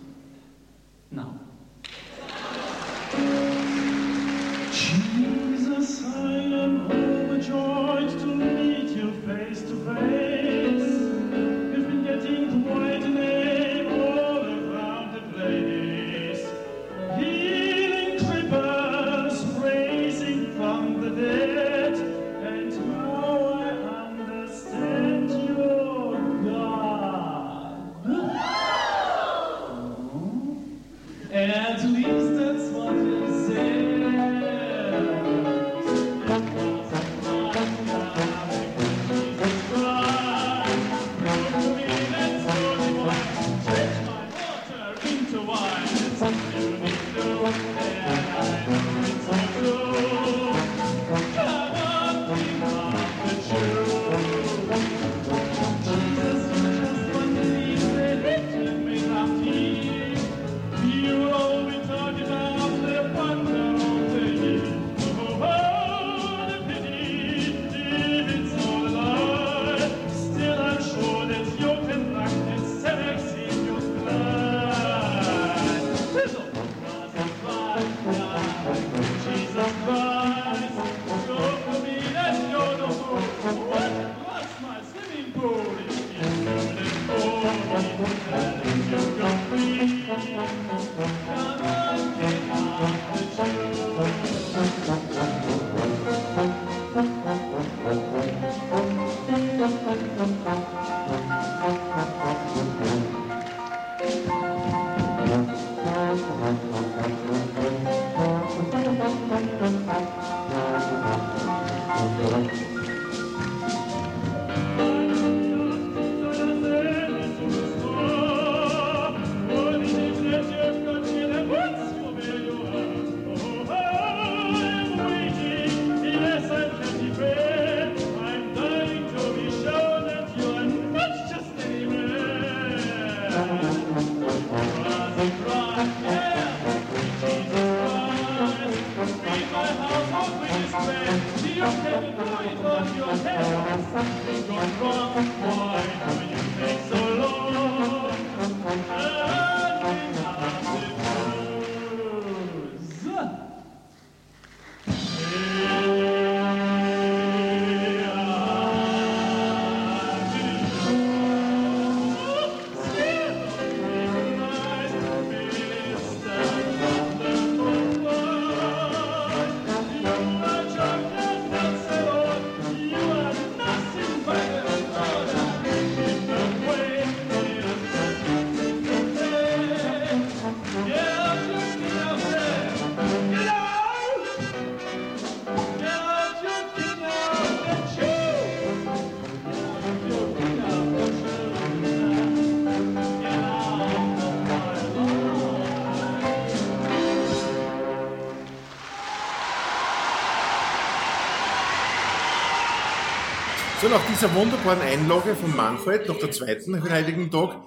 So, nach dieser wunderbaren Einlage von Manfred, nach der zweiten heiligen Tag,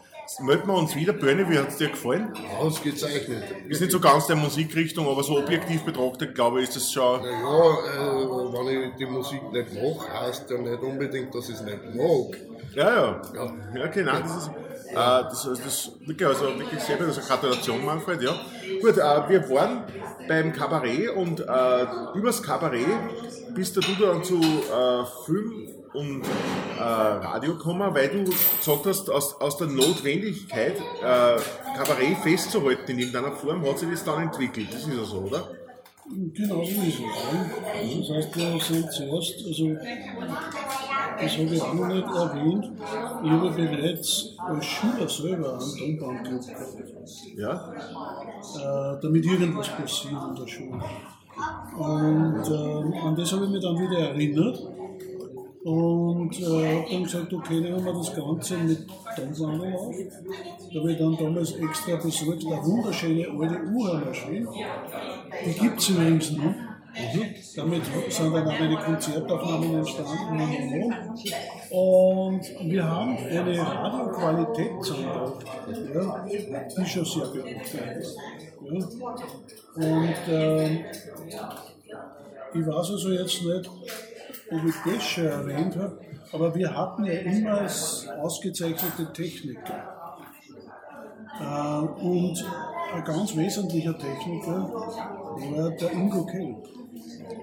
melden wir uns wieder. Börne, wie hat es dir gefallen? Ausgezeichnet. Ist nicht so ganz der Musikrichtung, aber so objektiv betrachtet, glaube ich, ist das schon. Naja, äh, wenn ich die Musik nicht mache, heißt ja nicht unbedingt, dass ich es nicht mag. Ja, ja. Ja. Ja, genau. Das ist, äh, das, das wirklich, also wirklich sehr gut. Also Gratulation, Manfred, ja. Gut, äh, wir waren beim Kabarett und äh, übers Kabarett bist du dann zu äh, Film und äh, Radio gekommen, weil du gesagt hast, aus, aus der Notwendigkeit, äh, Kabarett festzuhalten in irgendeiner Form, hat sich das dann entwickelt. Das ist ja so, oder? Genau so ist es. Ja. Das heißt, wir sind zuerst, also das habe ich auch noch nicht erwähnt, ich habe bereits als Schüler selber einen Tonbandclub gehabt, Ja? äh, damit irgendwas passiert in der Schule. Und ähm, an das habe ich mich dann wieder erinnert und äh, habe dann gesagt, okay, nehmen wir das Ganze mit Tonbandel auf. Da habe ich dann damals extra besorgt, eine wunderschöne alte Uhrmaschine. Die gibt es übrigens noch. Damit sind dann auch meine Konzertaufnahmen entstanden. Und wir haben eine Radioqualität zusammengebracht, ja, die schon sehr beeindruckend ist. Ja. Und ähm, ich weiß also jetzt nicht, ob ich das schon erwähnt habe, aber wir hatten ja immer ausgezeichnete Techniker. Äh, und ein ganz wesentlicher Techniker war der Ingo Kelp.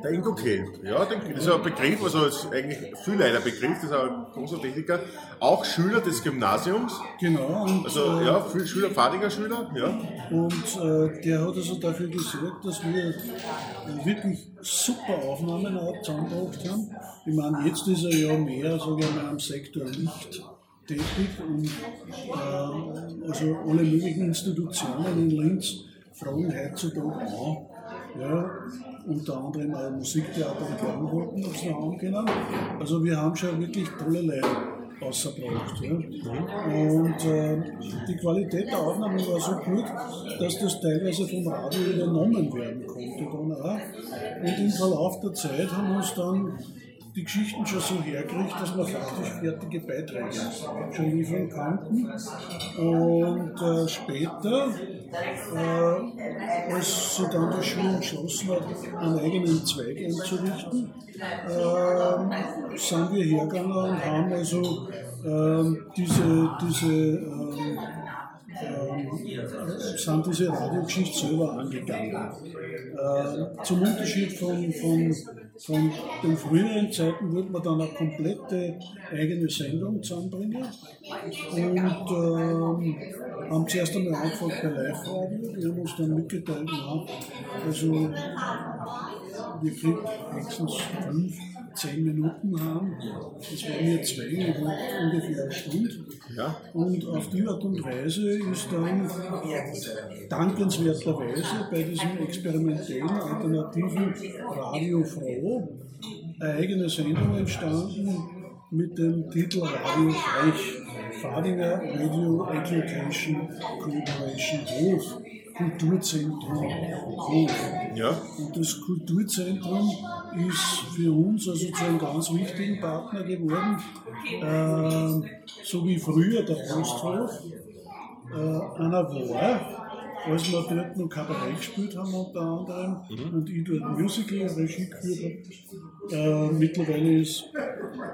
Der Ingo Kehl, ja, das ist ein Begriff, also ist eigentlich viel ein Begriff, das ist ein großer Techniker, auch Schüler des Gymnasiums, Genau, und, also äh, ja, viel Schüler, Pfadiger Schüler, ja. und äh, der hat also dafür gesorgt, dass wir äh, wirklich super Aufnahmen auch zusammengebracht haben. Ich meine, jetzt ist er ja mehr, sage ich mal, am Sektor Licht tätig und äh, also alle möglichen Institutionen in Linz fragen heutzutage an. Ja, unter anderem auch Musiktheater und Klangwolken, sie noch haben können. Also wir haben schon wirklich tolle Leute ausgebracht. Ja. Und äh, die Qualität der Aufnahmen war so gut, dass das teilweise vom Radio übernommen werden konnte. Dann auch. Und im Verlauf der Zeit haben uns dann die Geschichten schon so hergekriegt, dass wir faktisch fertige Beiträge schon liefern konnten. Und äh, später, äh, als sie dann die Schule entschlossen hat, einen eigenen Zweig einzurichten, äh, sind wir hergegangen und haben also ähm, diese, diese ähm, sind diese Radiogeschichte selber angegangen. Äh, zum Unterschied von, von, von den früheren Zeiten wollte man dann eine komplette eigene Sendung zusammenbringen. Und ähm, haben zuerst einmal angefangen bei Live-Radio, die haben uns dann mitgeteilt, ja, also wir kriegen höchstens fünf, zehn Minuten haben. Das waren mir zwei, ungefähr eine Stunde. Ja. Und auf die Art und Weise ist dann dankenswerterweise bei diesem experimentellen alternativen Radio Froh eine eigene Sendung entstanden mit dem Titel Radio Reich. Fadinger Radio Education Corporation Hof. Kulturzentrum Hof. Ja, Und das Kulturzentrum ist für uns also zu einem ganz wichtigen Partner geworden, äh, so wie früher der Posthof äh, einer war, als wir dort noch Kabarett gespielt haben unter anderem und ich dort Musical Regie geführt habe. Äh, mittlerweile ist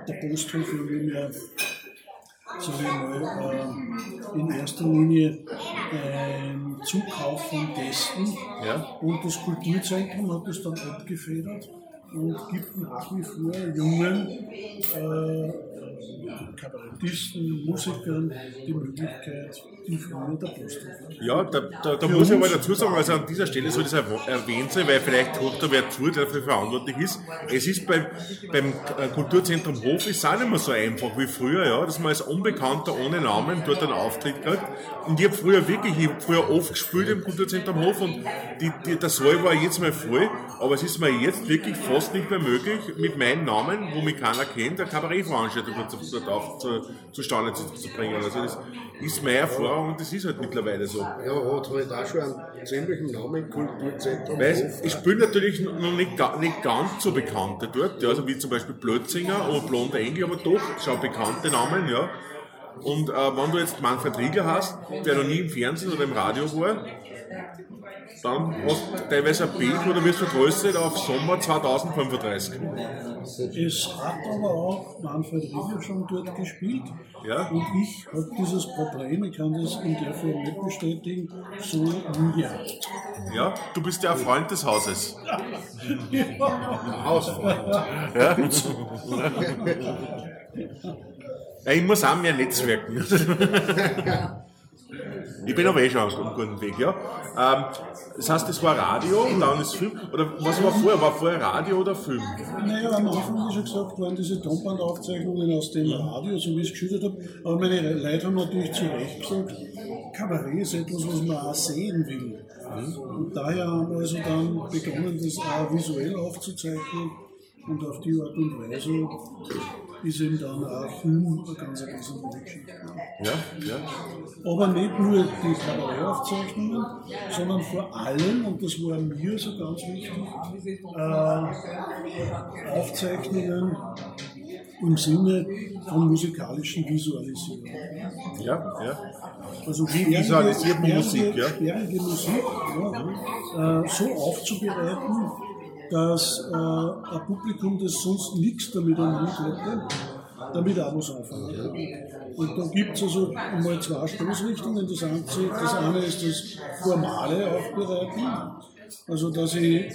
der Posthof irgendwie mehr ich mal, äh, in erster Linie ein Zukauf von Gästen. Ja. Und das Kulturzentrum hat das dann abgefedert und gibt nach wie vor jungen äh, Kabarettisten, Musikern die Möglichkeit, die früher der Posthof war. Ja, da, da, da muss ich aber dazu sagen, also an dieser Stelle soll das erw- erwähnt sein, weil vielleicht hört da wer zu, der dafür verantwortlich ist. Es ist beim, beim Kulturzentrum Hof ist auch nicht mehr so einfach wie früher, ja, dass man als Unbekannter ohne Namen dort einen Auftritt kriegt. Und ich habe früher wirklich, ich habe früher oft gespielt im Kulturzentrum Hof und die, die, der Saal war jetzt mal voll, aber es ist mir jetzt wirklich fast nicht mehr möglich, mit meinem Namen, wo mich keiner kennt, eine Kabarettveranstaltung dort zu, dort auf zu, zustande zu, zu bringen. Also das ist meine Erfahrung und das ist halt mittlerweile so. Ja, hat halt auch schon einen ziemlichen Namen, Kulturzentrum. Hof. es spielen natürlich noch nicht, nicht ganz so bekannte dort, ja, also wie zum Beispiel Blötzinger oder Blonde Engel, aber doch schon bekannte Namen, ja. Und äh, wenn du jetzt Manfred Riegler hast, der noch nie im Fernsehen oder im Radio war, dann hast du teilweise ein Bild oder wirst vertröstet auf Sommer 2035. Es hat aber auch Manfred Riegel schon dort gespielt. Ja. Und ich habe dieses Problem, ich kann das in der Form nicht bestätigen, so nie gehabt. Ja, du bist ja ein Freund des Hauses. Hausfreund. Ja. ja, ich muss auch mehr netzwerken. Ich bin aber eh schon auf einem guten Weg, ja. Ähm, das heißt, das war Radio und dann ist Film. Oder was war vorher? War vorher Radio oder Film? Naja, am Anfang, wie schon gesagt, waren diese Tonbandaufzeichnungen aus dem Radio, so wie ich es geschildert habe. Aber meine Leute haben natürlich zu Recht gesagt, Kabarett ist etwas, was man auch sehen will. Und daher haben wir also dann begonnen, das auch visuell aufzuzeichnen. Und auf die Art und Weise ist eben dann auch Film eine ganz, ganz gute Geschichte. Ja, ja. Aber nicht nur die Kabarettaufzeichnungen, sondern vor allem, und das war mir so ganz wichtig, äh, Aufzeichnungen im Sinne von musikalischen Visualisierung. Ja, ja. Also visualisiert man Musik, ja? Musik ja, äh, so aufzubereiten, dass äh, ein Publikum, das sonst nichts damit am Hut hätte, damit auch was anfangen kann. Und da gibt es also einmal zwei Stoßrichtungen. Das eine, ist das formale Aufbereiten, also dass ich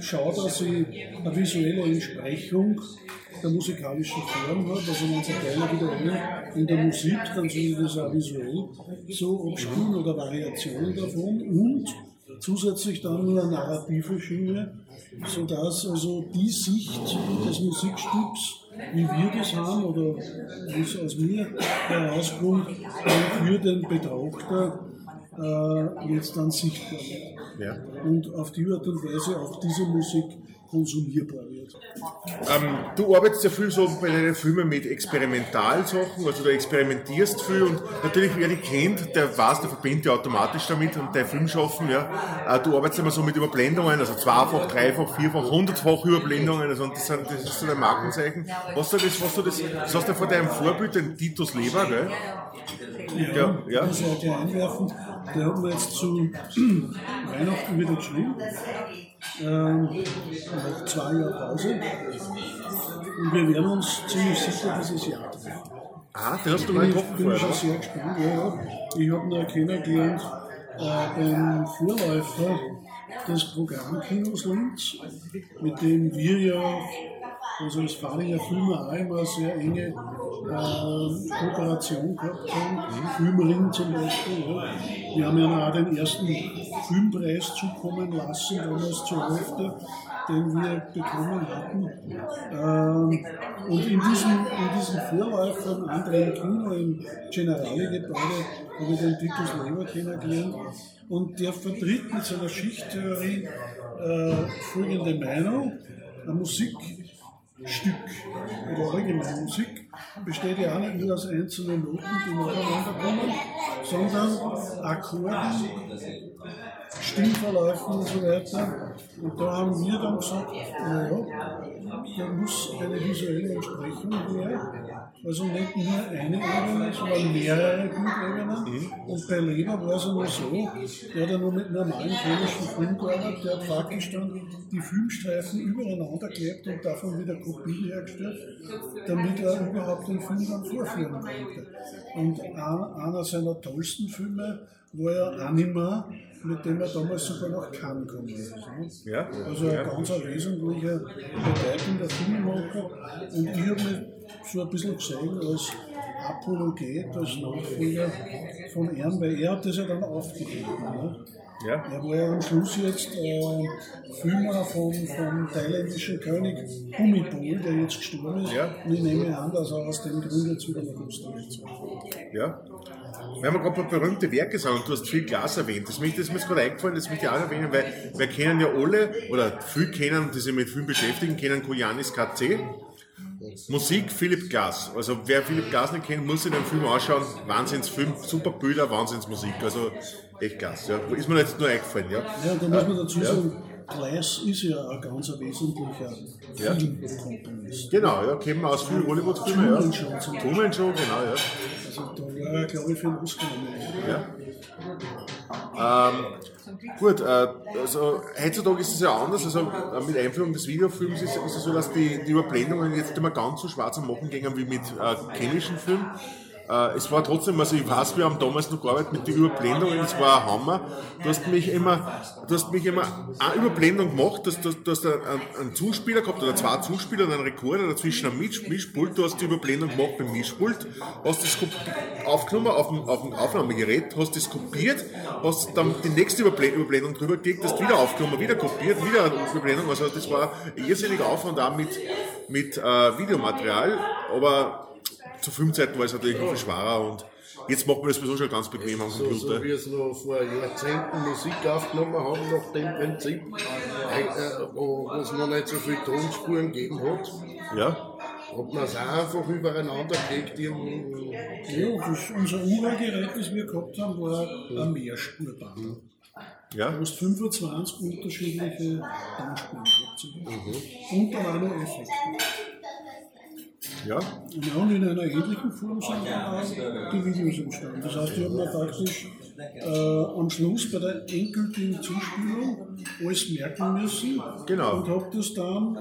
schaue, dass ich eine visuelle Entsprechung der musikalischen Form habe. Also wenn Sie Teile wiederholen in der Musik, dann soll ich das auch visuell so abspielen oder Variationen davon und zusätzlich dann eine narrative Schiene, sodass also die Sicht des Musikstücks, wie wir das haben oder wie es aus mir herauskommt, für den Betrachter äh, jetzt dann sichtbar wird ja. und auf die Art und Weise auch diese Musik konsumierbar wird. Ähm, du arbeitest ja viel so bei deinen Filmen mit Experimentalsachen, also du experimentierst viel und natürlich, wer dich kennt, der weiß, der verbindet ja automatisch damit und dein Film schaffen, ja. Äh, du arbeitest immer so mit Überblendungen, also zweifach, dreifach, vierfach, hundertfach Überblendungen, also das, sind, das ist so dein Markenzeichen. Hast du das, hast du das, das hast du von deinem Vorbild, den Titus Leber, gell? Ja, ja. Das wollte ich einwerfen. Der hat mir jetzt zu Weihnachten wieder geschrieben. Ähm, nach zwei Jahren Pause. Und wir werden uns ziemlich sicher dieses Jahr treffen. Ah, den hast du Ich mal bin, getroffen bin vorher, schon oder? sehr gespannt. Ja, ja. Ich habe ihn kennengelernt äh, beim Vorläufer des Programmkinos Linz, mit dem wir ja also als Fahringer Filme auch immer eine sehr enge äh, Kooperation gehabt haben. Filmring zum Beispiel. Ja. Wir haben ja auch den ersten Filmpreis zukommen lassen, damals zur Hälfte, den wir bekommen hatten. Ähm, und in diesem, in diesem Vorläufer im anderen Kino im Generale-Gebäude habe ich den Titus Leber kennengelernt. Und der vertritt mit seiner Schichttheorie äh, folgende Meinung. Eine Musikstück oder allgemeine Musik besteht ja auch nicht nur aus einzelnen Noten, die nacheinander kommen, sondern Akkorden, Stimmverläufen und so weiter. Und da haben wir dann gesagt, naja, da muss eine visuelle Entsprechung her. Also nicht nur eine Ebene, sondern mehrere Bildebenen. Und bei Leber war es ja nur so, der hat ja nur mit normalen chemischen Film gearbeitet, der hat praktisch dann die Filmstreifen übereinander geklebt und davon wieder Kopien hergestellt, damit er überhaupt den Film dann vorführen konnte. Und ein- einer seiner tollsten Filme war ja Anima, mit dem er damals sogar nach Cannes gekommen ist. ne? Ja. Also ein ganz ein wesentlicher bedeutender Filmemacher. Und ich habe mich so ein bisschen gesehen als Apologet, als Nachfolger von ihm, weil er hat das ja dann aufgegeben. Ne? Ja. Er war ja am Schluss jetzt äh, Filmer vom, vom thailändischen König Bhumibol, der jetzt gestorben ist. Ja. Und ich nehme an, dass er aus dem Grund jetzt wieder nach Österreich Ja. Wenn wir gerade bei berühmte Werke und du hast viel Glas erwähnt, das, mich, das ist mir gerade eingefallen, das möchte ich auch erwähnen, weil wir kennen ja alle, oder viele kennen, die sich mit Film beschäftigen, kennen Koyanis KC. Musik Philipp Glass. Also wer Philipp Glass nicht kennt, muss sich den Film anschauen. Wahnsinnsfilm, super Bilder, Wahnsinnsmusik. Also echt klasse. Ja. Ist mir jetzt nur eingefallen, ja. Ja, da muss man dazu sagen, Glass ist ja ein ganz wesentlicher Ja. Filmkomponist. Genau, ja, kennen wir aus vielen Hollywood-Filmen, ja. Truman Show genau, ja. Also da war er, glaube ich, für den Oscar nominiert. Ja. Ähm, gut, äh, also heutzutage ist es ja anders. Also äh, mit Einführung des Videofilms ist, ist es so, dass die, die Überblendungen jetzt immer ganz so schwarz am Machen gingen wie mit äh, chemischen Filmen. Äh, es war trotzdem, also ich weiß, wir haben damals noch gearbeitet mit den Überblendungen, es war ein Hammer. Du hast mich immer, du hast mich immer eine Überblendung gemacht, du hast, du du hast einen, einen Zuspieler gehabt oder zwei Zuspieler und einen Rekorder dazwischen Misch, Mischpult, du hast die Überblendung gemacht beim Mischpult, hast das aufgenommen auf dem, auf dem Aufnahmegerät, hast das kopiert, hast dann die nächste Überble- Überblendung drüber gelegt, hast wieder aufgenommen, wieder kopiert, wieder eine Überblendung, also das war ein irrsinniger Aufwand auch mit, mit äh, Videomaterial, aber zu Filmzeiten war es natürlich noch viel schwerer und jetzt macht man das sowieso schon ganz bequem am So, Computer. so wie es noch vor Jahrzehnten Musik aufgenommen haben, nach dem Prinzip, äh, wo es noch nicht so viele Tonspuren gegeben hat, Ja, hat man es auch einfach übereinander gelegt. Ja, das, unser Urgerät, das wir gehabt haben, war ein Mehrspurband. ja, Du hast 25 unterschiedliche Tonspuren gehabt. Und dann auch noch Effekte. Ja, Und ja, und in einer ähnlichen Form sind dann auch die Videos entstanden. Das heißt, ich habe mir praktisch äh, am Schluss bei der endgültigen Zuspielung alles merken müssen Genau. und habe das dann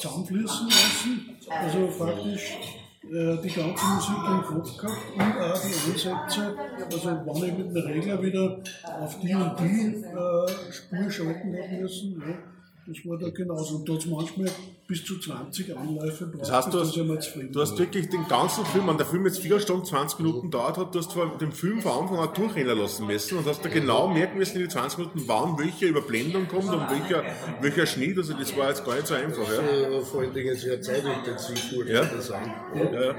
zusammenfließen lassen. Also praktisch äh, die ganze Musik im Kopf gehabt und auch die Ansätze. Also wenn ich mit dem Regler wieder auf die und die äh, Spur schalten habe müssen. Ja. Das war da genauso. Und da hat es manchmal bis zu 20 Anläufe braucht, Das heißt, du hast, du hast wirklich den ganzen Film, wenn der Film jetzt 4 Stunden 20 Minuten dauert hat, du hast zwar den Film von Anfang an durchrennen lassen müssen und hast da genau merken müssen in die 20 Minuten, wann welche Überblendung kommt und welcher, welcher Schnitt. Also das war jetzt gar nicht so einfach. Ja. Äh, Vor allen Dingen sehr zeitintensiv wurde Ja. das sein. Ja, ja.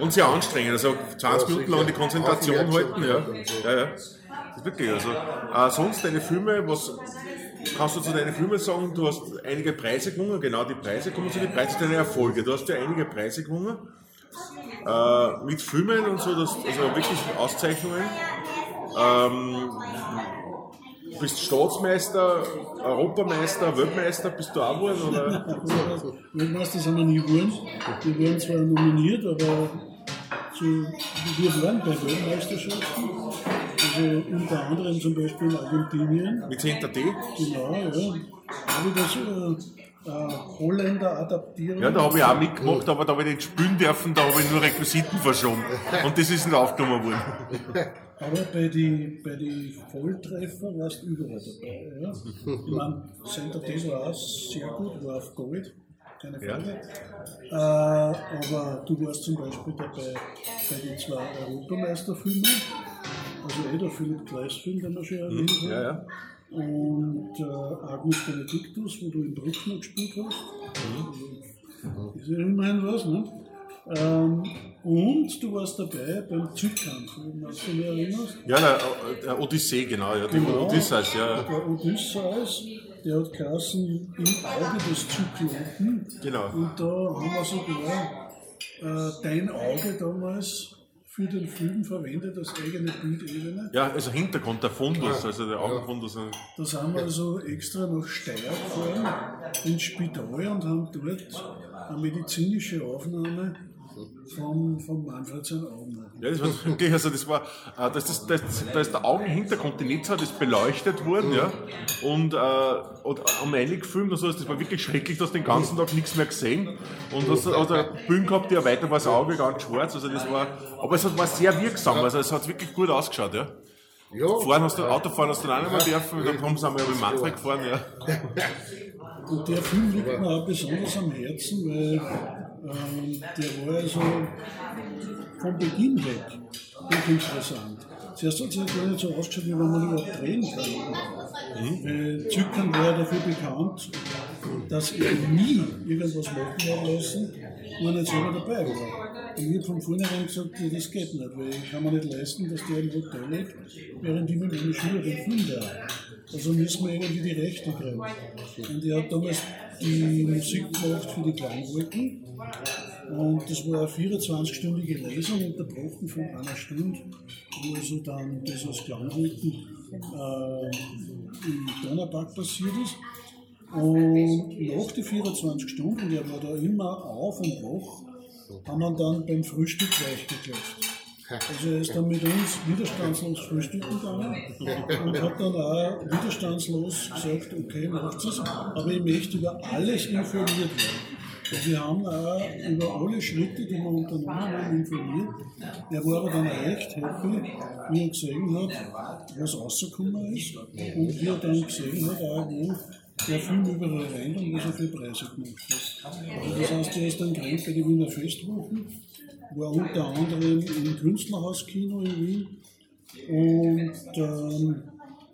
Und sehr anstrengend, also 20 Ja, Minuten lang die. Konzentration halten. Ja. Ja, ja. Das ist wirklich also. Äh, sonst deine Filme, was kannst du zu deinen Filmen sagen? Du hast einige Preise gewonnen, genau die Preise. Kommen zu den Preisen deine Erfolge. Du hast ja einige Preise gewonnen. Äh, mit Filmen und so, das, also wirklich Auszeichnungen. Ähm, du bist Staatsmeister, Europameister, Weltmeister, bist du auch geworden? Oder? Weltmeister sind wir nie geworden. Wir waren zwar nominiert, aber zu, wir waren bei Weltmeisterschaften. Also unter anderem zum Beispiel in Argentinien. Mit hinter D? Genau, ja. Habe ich das äh, äh, Holländer adaptieren. Ja, da habe ich auch mitgemacht, aber da habe ich nicht spielen dürfen, da habe ich nur Requisiten verschoben. Und das ist nicht aufgenommen worden. Aber bei den bei die Volltreffer warst du überall dabei. Ja. Ich meine, Center D war auch sehr gut, war auf Gold, keine Frage. Äh, aber du warst zum Beispiel dabei bei den zwei Europameisterfilmen, also eh der Philipp Kleist-Film, den wir schon erwähnt haben. Ja, ja. Und äh, Agnus Benedictus, wo du in Bruckner gespielt hast. Mhm. Ist ja immerhin was, ne? Ähm, und du warst dabei beim Zückkampf, wenn du dich erinnerst. Ja, der, der Odyssee, genau, ja, Genau. Odysseus, ja. Der Odysseus, der hat geheißen im Auge des Zyklopen. Genau. Und da haben wir sogar äh, dein Auge damals für den Film verwendet als eigene Bildebene. Ja, also Hintergrund, der Fundus, also der Augenfundus. Da sind wir also extra nach Steyr gefahren, ins Spital und haben dort eine medizinische Aufnahme von, von Manfred sein Augen. Ja, das war wirklich, also das war, äh, das ist, das, da ist der Augenhintergrund, die nicht so, das ist beleuchtet worden, ja. Und, äh, und am Ende gefilmt und so, das war wirklich schrecklich, du hast den ganzen Tag nichts mehr gesehen. Und hast also eine Bühne gehabt, die weiter war das Auge ganz schwarz, also das war, aber es hat- war sehr wirksam, also es hat wirklich gut ausgeschaut, ja. Ja, Fahren hast du, Autofahren hast du dann auch nicht mehr dürfen, dann haben sie einmal mit Manfred gefahren, ja. Und der Film liegt mir auch besonders am Herzen, weil ähm, der war also von Beginn weg hochinteressant. Zuerst hat es ja gar nicht so ausgeschaut, wie wenn man überhaupt drehen kann. Weil Zypern war ja dafür bekannt, dass er nie irgendwas machen hat lassen, wo er nicht selber dabei war. Und ich habe von vornherein gesagt, ja, das geht nicht, weil ich kann mir nicht leisten, dass der Hotel lebt, während ich mit meinen Schülern den Film da. Also müssen wir irgendwie die Rechte kriegen. Und er hat damals die Musik gemacht für die Klangwolken Und das war eine 24-stündige Lesung, unterbrochen von einer Stunde, wo also dann das aus Klangwolken äh, im Donaupark passiert ist. Und nach den 24 Stunden, der war da immer auf und wach, haben wir dann beim Frühstück weichgeklopft. Also er ist dann mit uns widerstandslos frühstücken gegangen und hat dann auch widerstandslos gesagt, okay, macht es, aber ich möchte über alles informiert werden. Wir haben auch über alle Schritte, die wir unternommen haben, informiert. Er war aber dann echt happy, wie er gesehen hat, was rausgekommen ist und wie er dann gesehen hat, auch wo der Film überall rein und was er für Preise gemacht hat. Das heißt, er ist dann gerannt bei den Wiener Festwochen, war unter anderem im Künstlerhauskino in Wien und ähm,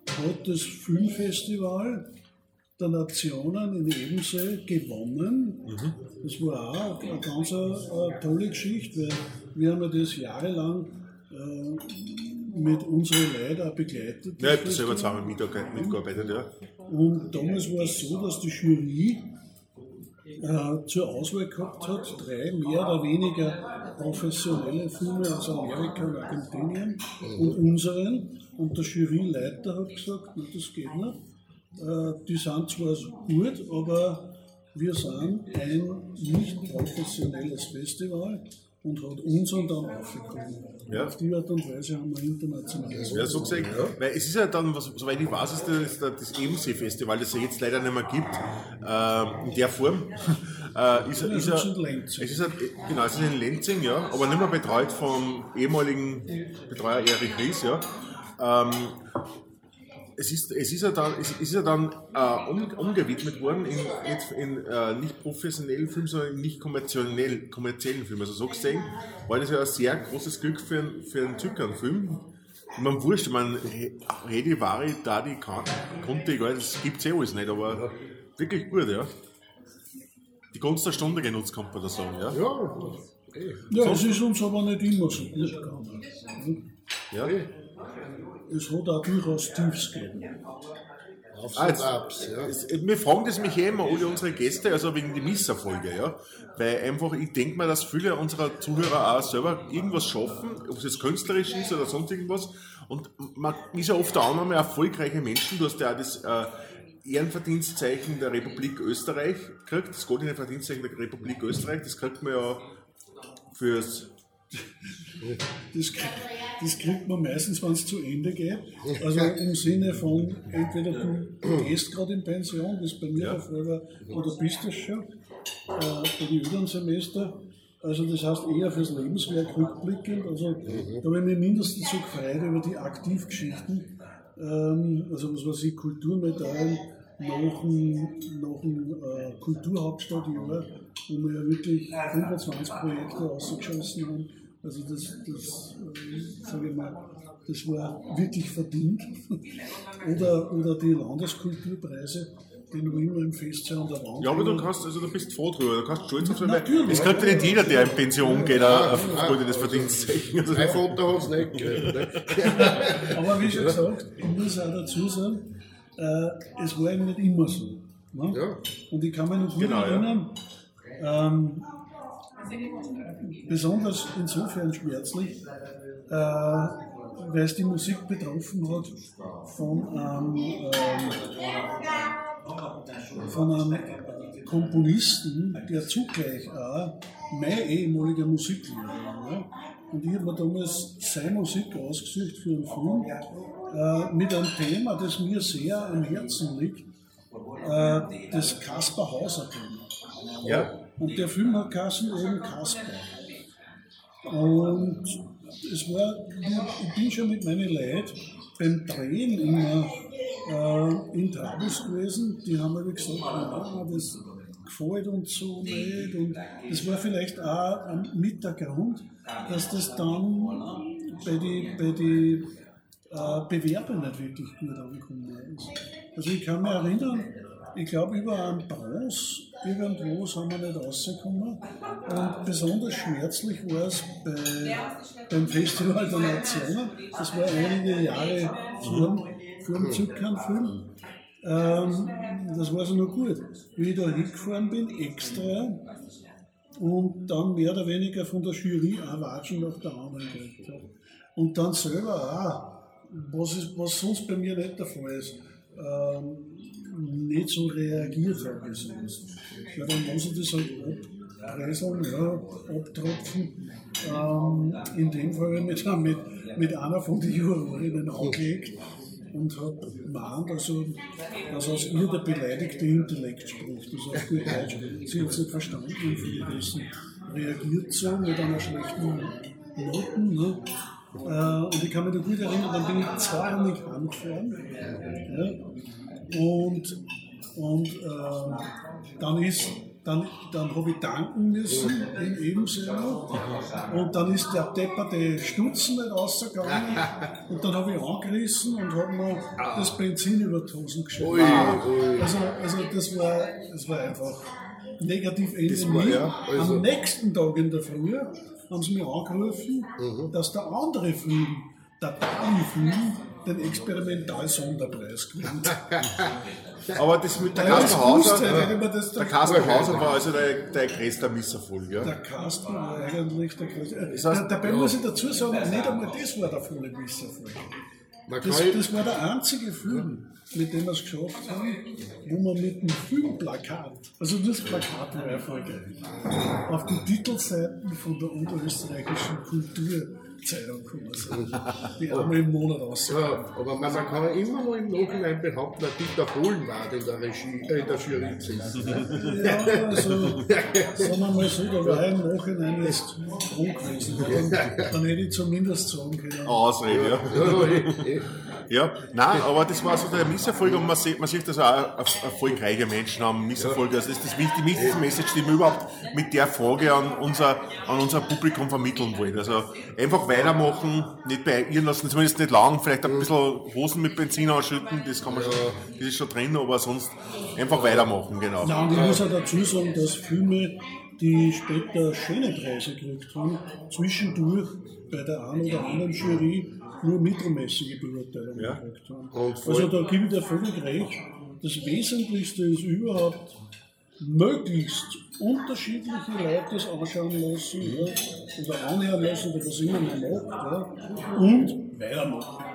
hat das Filmfestival der Nationen in Ebensee gewonnen. Das war auch eine ganz äh, tolle Geschichte, weil wir haben ja das jahrelang äh, mit unseren Leuten auch begleitet. Ja, ich habe das selber mitge- mitgearbeitet, ja. Und damals war es so, dass die Jury äh, zur Auswahl gehabt hat, drei mehr oder weniger professionelle Filme aus Amerika und Argentinien und unseren. Und der Juryleiter hat gesagt, das geht nicht. Äh, die sind zwar gut, aber wir sind ein nicht professionelles Festival und hat unseren dann aufgekommen. Ja. Auf die Art und Weise haben wir international Ja, so gesagt. Weil es ist ja dann, was, soweit ich weiß, ist das, das, das Ebensee-Festival, das es ja jetzt leider nicht mehr gibt, äh, in der Form. äh, ist, Ja, ist, ja- ist in Lenzing. Es ist, genau, es ist in Lenzing, ja, aber nicht mehr betreut vom ehemaligen Betreuer Erich Ries, ja. Ähm, es ist, es ist ja dann, es ist ja dann äh, um, umgewidmet worden in, jetzt in äh, nicht professionellen Filmen, sondern in nicht kommerziell, kommerziellen Filmen. Also so gesehen war das ja ein sehr großes Glück für, einen- für einen Zypern-Film. Man wurscht, man Redi, Vari, Dadi, Kunte, egal, das gibt es eh alles nicht, aber wirklich gut, ja. Die Gunst der Stunde genutzt, kann man da sagen, ja. Ja, eh. Ja, es ist uns aber nicht immer so gut gegangen. ja. Es hat auch durchaus Tiefs gegeben. Aufs Ah, jetzt- Abs, ja. Es- Wir fragen das mich eh immer, alle unsere Gäste, also wegen der Misserfolge, ja. Weil einfach, ich denke mal, dass viele unserer Zuhörer auch selber irgendwas schaffen, ob es jetzt künstlerisch ist oder sonst irgendwas. Und man ist ja oft der Annahme, erfolgreiche Menschen, du hast ja auch das äh, Ehrenverdienstzeichen der Republik Österreich gekriegt, das goldene Verdienstzeichen der Republik Österreich, das kriegt man ja fürs Das, das kriegt man meistens, wenn es zu Ende geht. Also im Sinne von, entweder du gehst gerade in Pension, wie es bei mir der Fall war, oder bist es schon, äh, bei den öderen Semester. Also das heißt eher fürs Lebenswerk rückblickend. Also da habe ich mich mindestens so gefreut über die Aktivgeschichten, ähm, also was weiß ich, Kulturmedaillen nach dem, nach dem äh, Kulturhauptstadtjahr, wo wir ja wirklich 25 Projekte rausgeschossen haben. Also das, das äh, sage ich mal, das war wirklich verdient. oder, oder die Landeskulturpreise, die noch immer im Festsaal an der Wand Ja, aber du kannst, also du bist froh drüber, du kannst stolz auf Natürlich. es kriegt ja nicht jeder, der in Pension geht, ein goldenes Verdienstzeichen. Also, Mein Vater hat es nicht gekriegt. Ne? Aber wie schon gesagt, ich muss auch dazu sagen, äh, es war eben nicht immer so. Ne? Ja. Und ich kann mich noch gut Genau, ja. erinnern, ähm, besonders insofern schmerzlich, äh, weil es die Musik betroffen hat von einem, ähm, von einem Komponisten, der zugleich auch mein ehemaliger Musiklehrer war. Ne? Und ich habe mir damals seine Musik ausgesucht für einen Film äh, mit einem Thema, das mir sehr am Herzen liegt, äh, das Kaspar Hauser Thema. ja. Und der Film hat geheißen eben Kasper. Und es war, ich bin schon mit meinen Leuten beim Drehen immer äh, in Trabus gewesen. Die haben mir gesagt, ja, das gefällt uns so nicht. Und das war vielleicht auch mit der Grund, dass das dann bei den bei die, äh, Bewerbern nicht wirklich gut angekommen ist. Also ich kann mich erinnern, ich glaube über einen Bronze irgendwo sind wir nicht rausgekommen. Und besonders schmerzlich war es bei, beim Festival der Nationen. Das war einige Jahre vor, vor dem Zypern-Film. Ähm, das war so noch gut. Wie ich da hingefahren bin, extra, und dann mehr oder weniger von der Jury ein Watschen nach der anderen gekriegt. Und dann selber auch, was, ist, was sonst bei mir nicht der Fall ist, ähm, nicht so reagiert habe. Ja, dann muss ich das halt abreißen, ja, abtropfen. Ähm, in dem Fall mit, mit, mit einer von den Jurorinnen angelegt und hat mahnt, also, dass aus ihr der beleidigte Intellekt spricht. Also auf gut Deutsch, sie hat es nicht verstanden und infolgedessen reagiert so mit einer schlechten Noten. Ne? Äh, und ich kann mich da gut erinnern, dann bin ich zweihändig angefahren. Ja? Und, und äh, dann ist dann, dann habe ich danken müssen in Ebensee und dann ist der depperte Stutzen nicht rausgegangen und dann habe ich angerissen und habe mir das Benzin über die Hosen geschüttet. Also, also das, war, das war einfach negativ Ende ja, also- Am nächsten Tag in der Früh haben sie mich angerufen, Mhm. dass der andere Film, der Dali-Film, den Experimental-Sonderpreis gewinnt. Aber das mit der Ja, das wusste Hauser, das der Kasper Hauser war also der, der größte Misserfolg, ja. Der Cast war eigentlich der größte. heißt, Da- Dabei muss ich dazu sagen, nicht einmal das war der volle Misserfolg. Das, das war der einzige Film, mit dem wir es geschafft haben, wo man mit einem Filmplakat, also das Plakat war erfolgreich, auf die Titelseiten von der unterösterreichischen Kulturzeitung gekommen sind, die einmal im Monat rauskommen. ja, aber man, man kann immer noch im Nachhinein behaupten, dass Dieter Bohlen war in der, Regie, äh, in der Jury gesessen. Ja, also, sagen wir mal so, da war im Nachhinein jetzt froh gewesen. Dann, dann hätte ich zumindest sagen können, Ausrede, ja. Ja, eh, eh. Ja, nein, aber das war so der Misserfolg und man sieht, man sieht das auch, erf- erfolgreiche Menschen haben Misserfolge. Das ist das wichtig- die wichtigste Message, die wir überhaupt mit der Frage an unser, an unser Publikum vermitteln wollen. Also einfach weitermachen, nicht beirren lassen, zumindest nicht lang, vielleicht ein bisschen Hosen mit Benzin ausschütten, das kann man schon, das ist schon drin, aber sonst einfach weitermachen, genau. Ja, und ich muss auch dazu sagen, dass Filme, die später schöne Preise gekriegt haben, zwischendurch bei der einen oder anderen Jury nur mittelmäßige Beurteilungen Ja. gekriegt haben. Also da gebe ich dir völlig recht. Das Wesentlichste ist überhaupt, möglichst unterschiedliche Leute das anschauen lassen ja, oder anhören lassen oder was immer man macht ja, und weitermachen.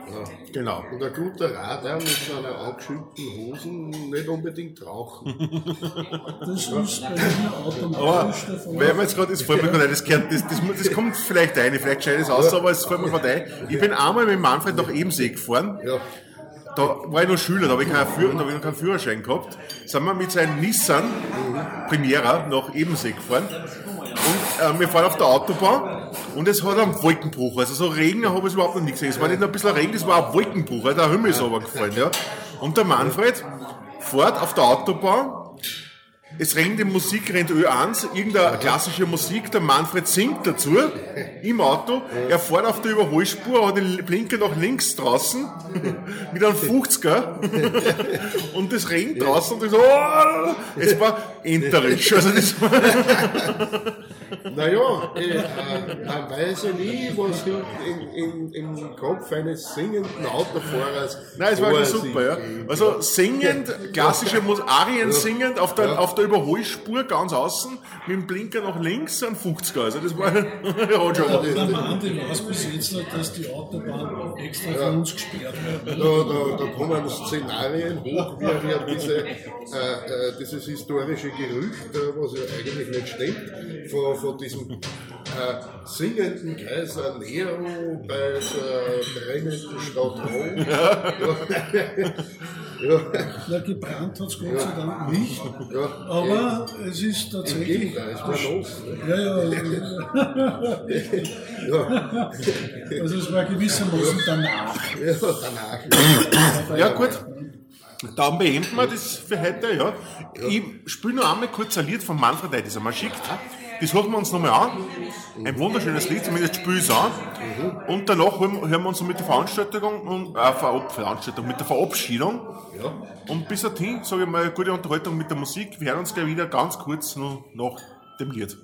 Genau. Und ein guter Radler mit seiner angeschütteten Hosen nicht unbedingt rauchen. Das ist bei mir Aber automatisch der Fall. weil wir jetzt gerade, das fällt mir gerade ein, das, gehört, das, das, das kommt vielleicht ein, vielleicht scheidet es aus, aber es fällt mir gerade ein. Ich bin einmal mit Manfred nach Ebensee gefahren. Ja. Da war ich noch Schüler, da habe ich, keinen Führ- da hab ich noch keinen Führerschein gehabt. Sind wir mit seinem Nissan Primera nach Ebensee gefahren. Und äh, wir fahren auf der Autobahn und es hat einen Wolkenbruch. Also so Regen habe ich überhaupt noch nicht gesehen. Es war nicht nur ein bisschen Regen, es war ein Wolkenbruch. Der Himmel ist runtergefallen. Ja. Und der Manfred fährt auf der Autobahn es rennt die Musik, rennt Ö1, irgendeine klassische Musik, der Manfred singt dazu im Auto, er fährt auf der Überholspur, hat den Blinker nach links draußen mit einem 50er und das rennt draußen und ich so, oh, es war enterisch. Also das war, Naja, äh, äh, man weiß ja nie, was in, in, in, im Kopf eines singenden Autofahrers nein, es war schon super, ja. geht. Also singend, klassische Mus Arien singend auf der, auf der Überholspur ganz außen, mit dem Blinker nach links, ein 50er. Also das war, ja, schon was. Der Mann, der weiß bis jetzt nicht, dass die Autobahn extra für uns gesperrt wird. Da, da, da kommen Szenarien hoch, wie ja diese, äh, äh, dieses historische Gerücht, äh, was ja eigentlich nicht stimmt, von, von diesem äh, singenden Kaiser Nero bei der brennenden Stadt Rom. Ja. ja. Na, gebrannt hat es Gott sei Dank nicht. Ja. Aber es ist tatsächlich. Gegenteil, es war los. Ja, ja. Ja, Also es war gewissermaßen danach. ja danach. Ja, gut. Dann beenden wir das für heute, ja. Ich spiele noch einmal kurz ein Lied von Manfred das er mal schickt. Das hören wir uns nochmal an. Ein wunderschönes Lied, zumindest spiele ich es an. Und danach hören hören wir uns mit der Veranstaltung und, äh, Verab Veranstaltung, mit der Verabschiedung. Und bis dahin, sage ich mal, gute Unterhaltung mit der Musik. Wir hören uns gleich wieder ganz kurz noch nach dem Lied.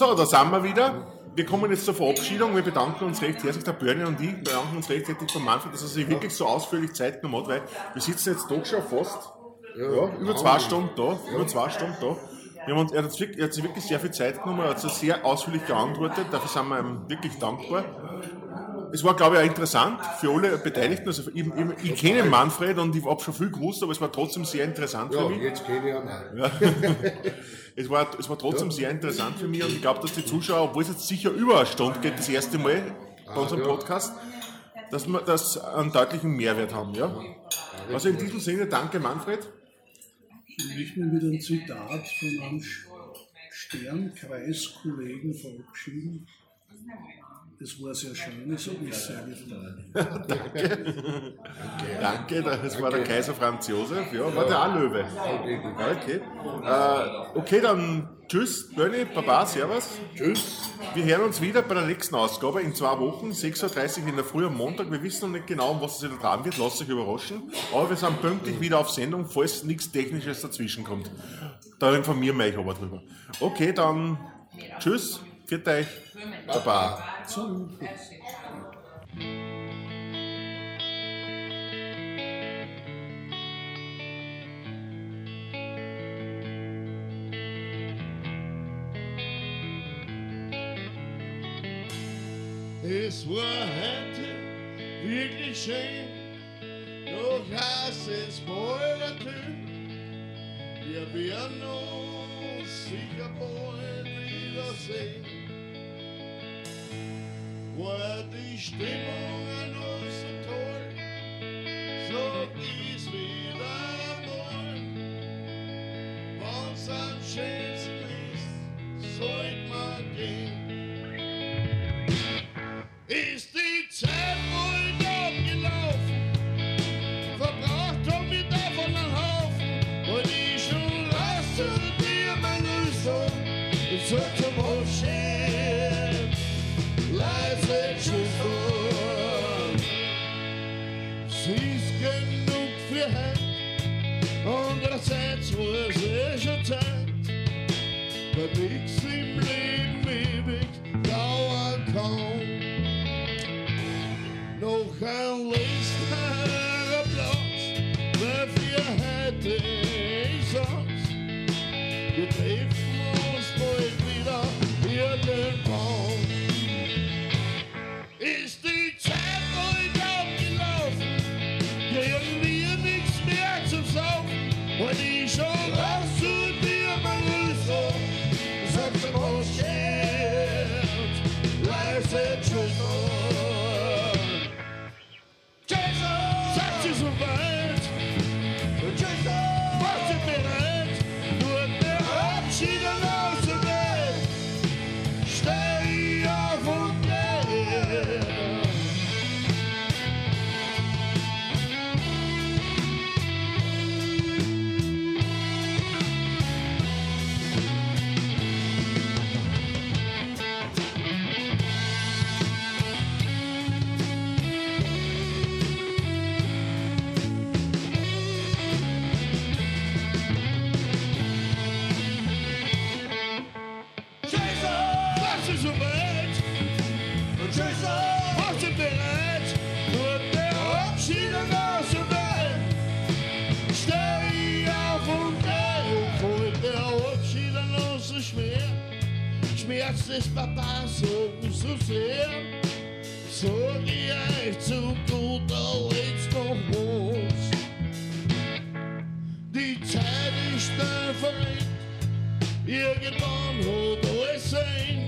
So, da sind wir wieder. Wir kommen jetzt zur Verabschiedung. Wir bedanken uns recht herzlich, der Börne und ich bedanken uns recht herzlich von Manfred, dass er sich wirklich so ausführlich Zeit genommen hat, weil wir sitzen jetzt doch schon fast ja, über zwei Stunden da. Über zwei Stunden da. Wir haben uns, er, hat er sich wirklich sehr viel Zeit genommen, er hat sich sehr ausführlich geantwortet, dafür sind wir ihm wirklich dankbar. Es war, glaube ich, auch interessant für alle Beteiligten. Also ich, ich, ich kenne Manfred und ich habe schon viel gewusst, aber es war trotzdem sehr interessant für Ja, mich. jetzt kenne ich ihn auch. Ja. es, war, es war trotzdem sehr interessant für mich und ich glaube, dass die Zuschauer, obwohl es jetzt sicher über eine Stunde geht, das erste Mal bei unserem ja. Podcast, dass wir das einen deutlichen Mehrwert haben. Ja? Also in diesem Sinne, danke Manfred. Ich möchte mich mit einem Zitat von einem Sternkreiskollegen verabschieden. Das war sehr schön, es hat mich sehr gefreut. Danke, das war der Kaiser Franz Josef, ja, war der auch Löwe. Okay. Äh, okay, dann tschüss, Bernie, Baba, Servus. Tschüss. Wir hören uns wieder bei der nächsten Ausgabe in zwei Wochen, 6.30 Uhr in der Früh am Montag. Wir wissen noch nicht genau, um was es da dran wird, lasst euch überraschen. Aber wir sind pünktlich wieder auf Sendung, falls nichts Technisches dazwischen kommt. Da informieren wir euch aber drüber. Okay, dann tschüss, viert euch, Baba. So, Es war heute wirklich schön, doch hast es bald ertönt. Wir werden uns sicher bald wiedersehen. War die Stimmung an Des Papa so, so sehr. Sag ich euch zu guter Letzt noch was. Die Zeit ist schnell verringt. Irgendwann hat alles sein.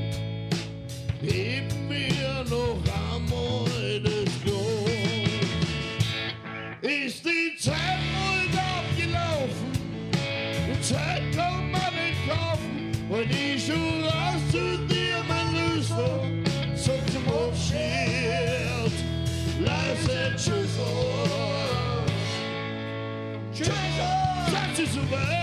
Gib mir noch einmal das Glas. Ist die Zeit wohl abgelaufen? Die Zeit over.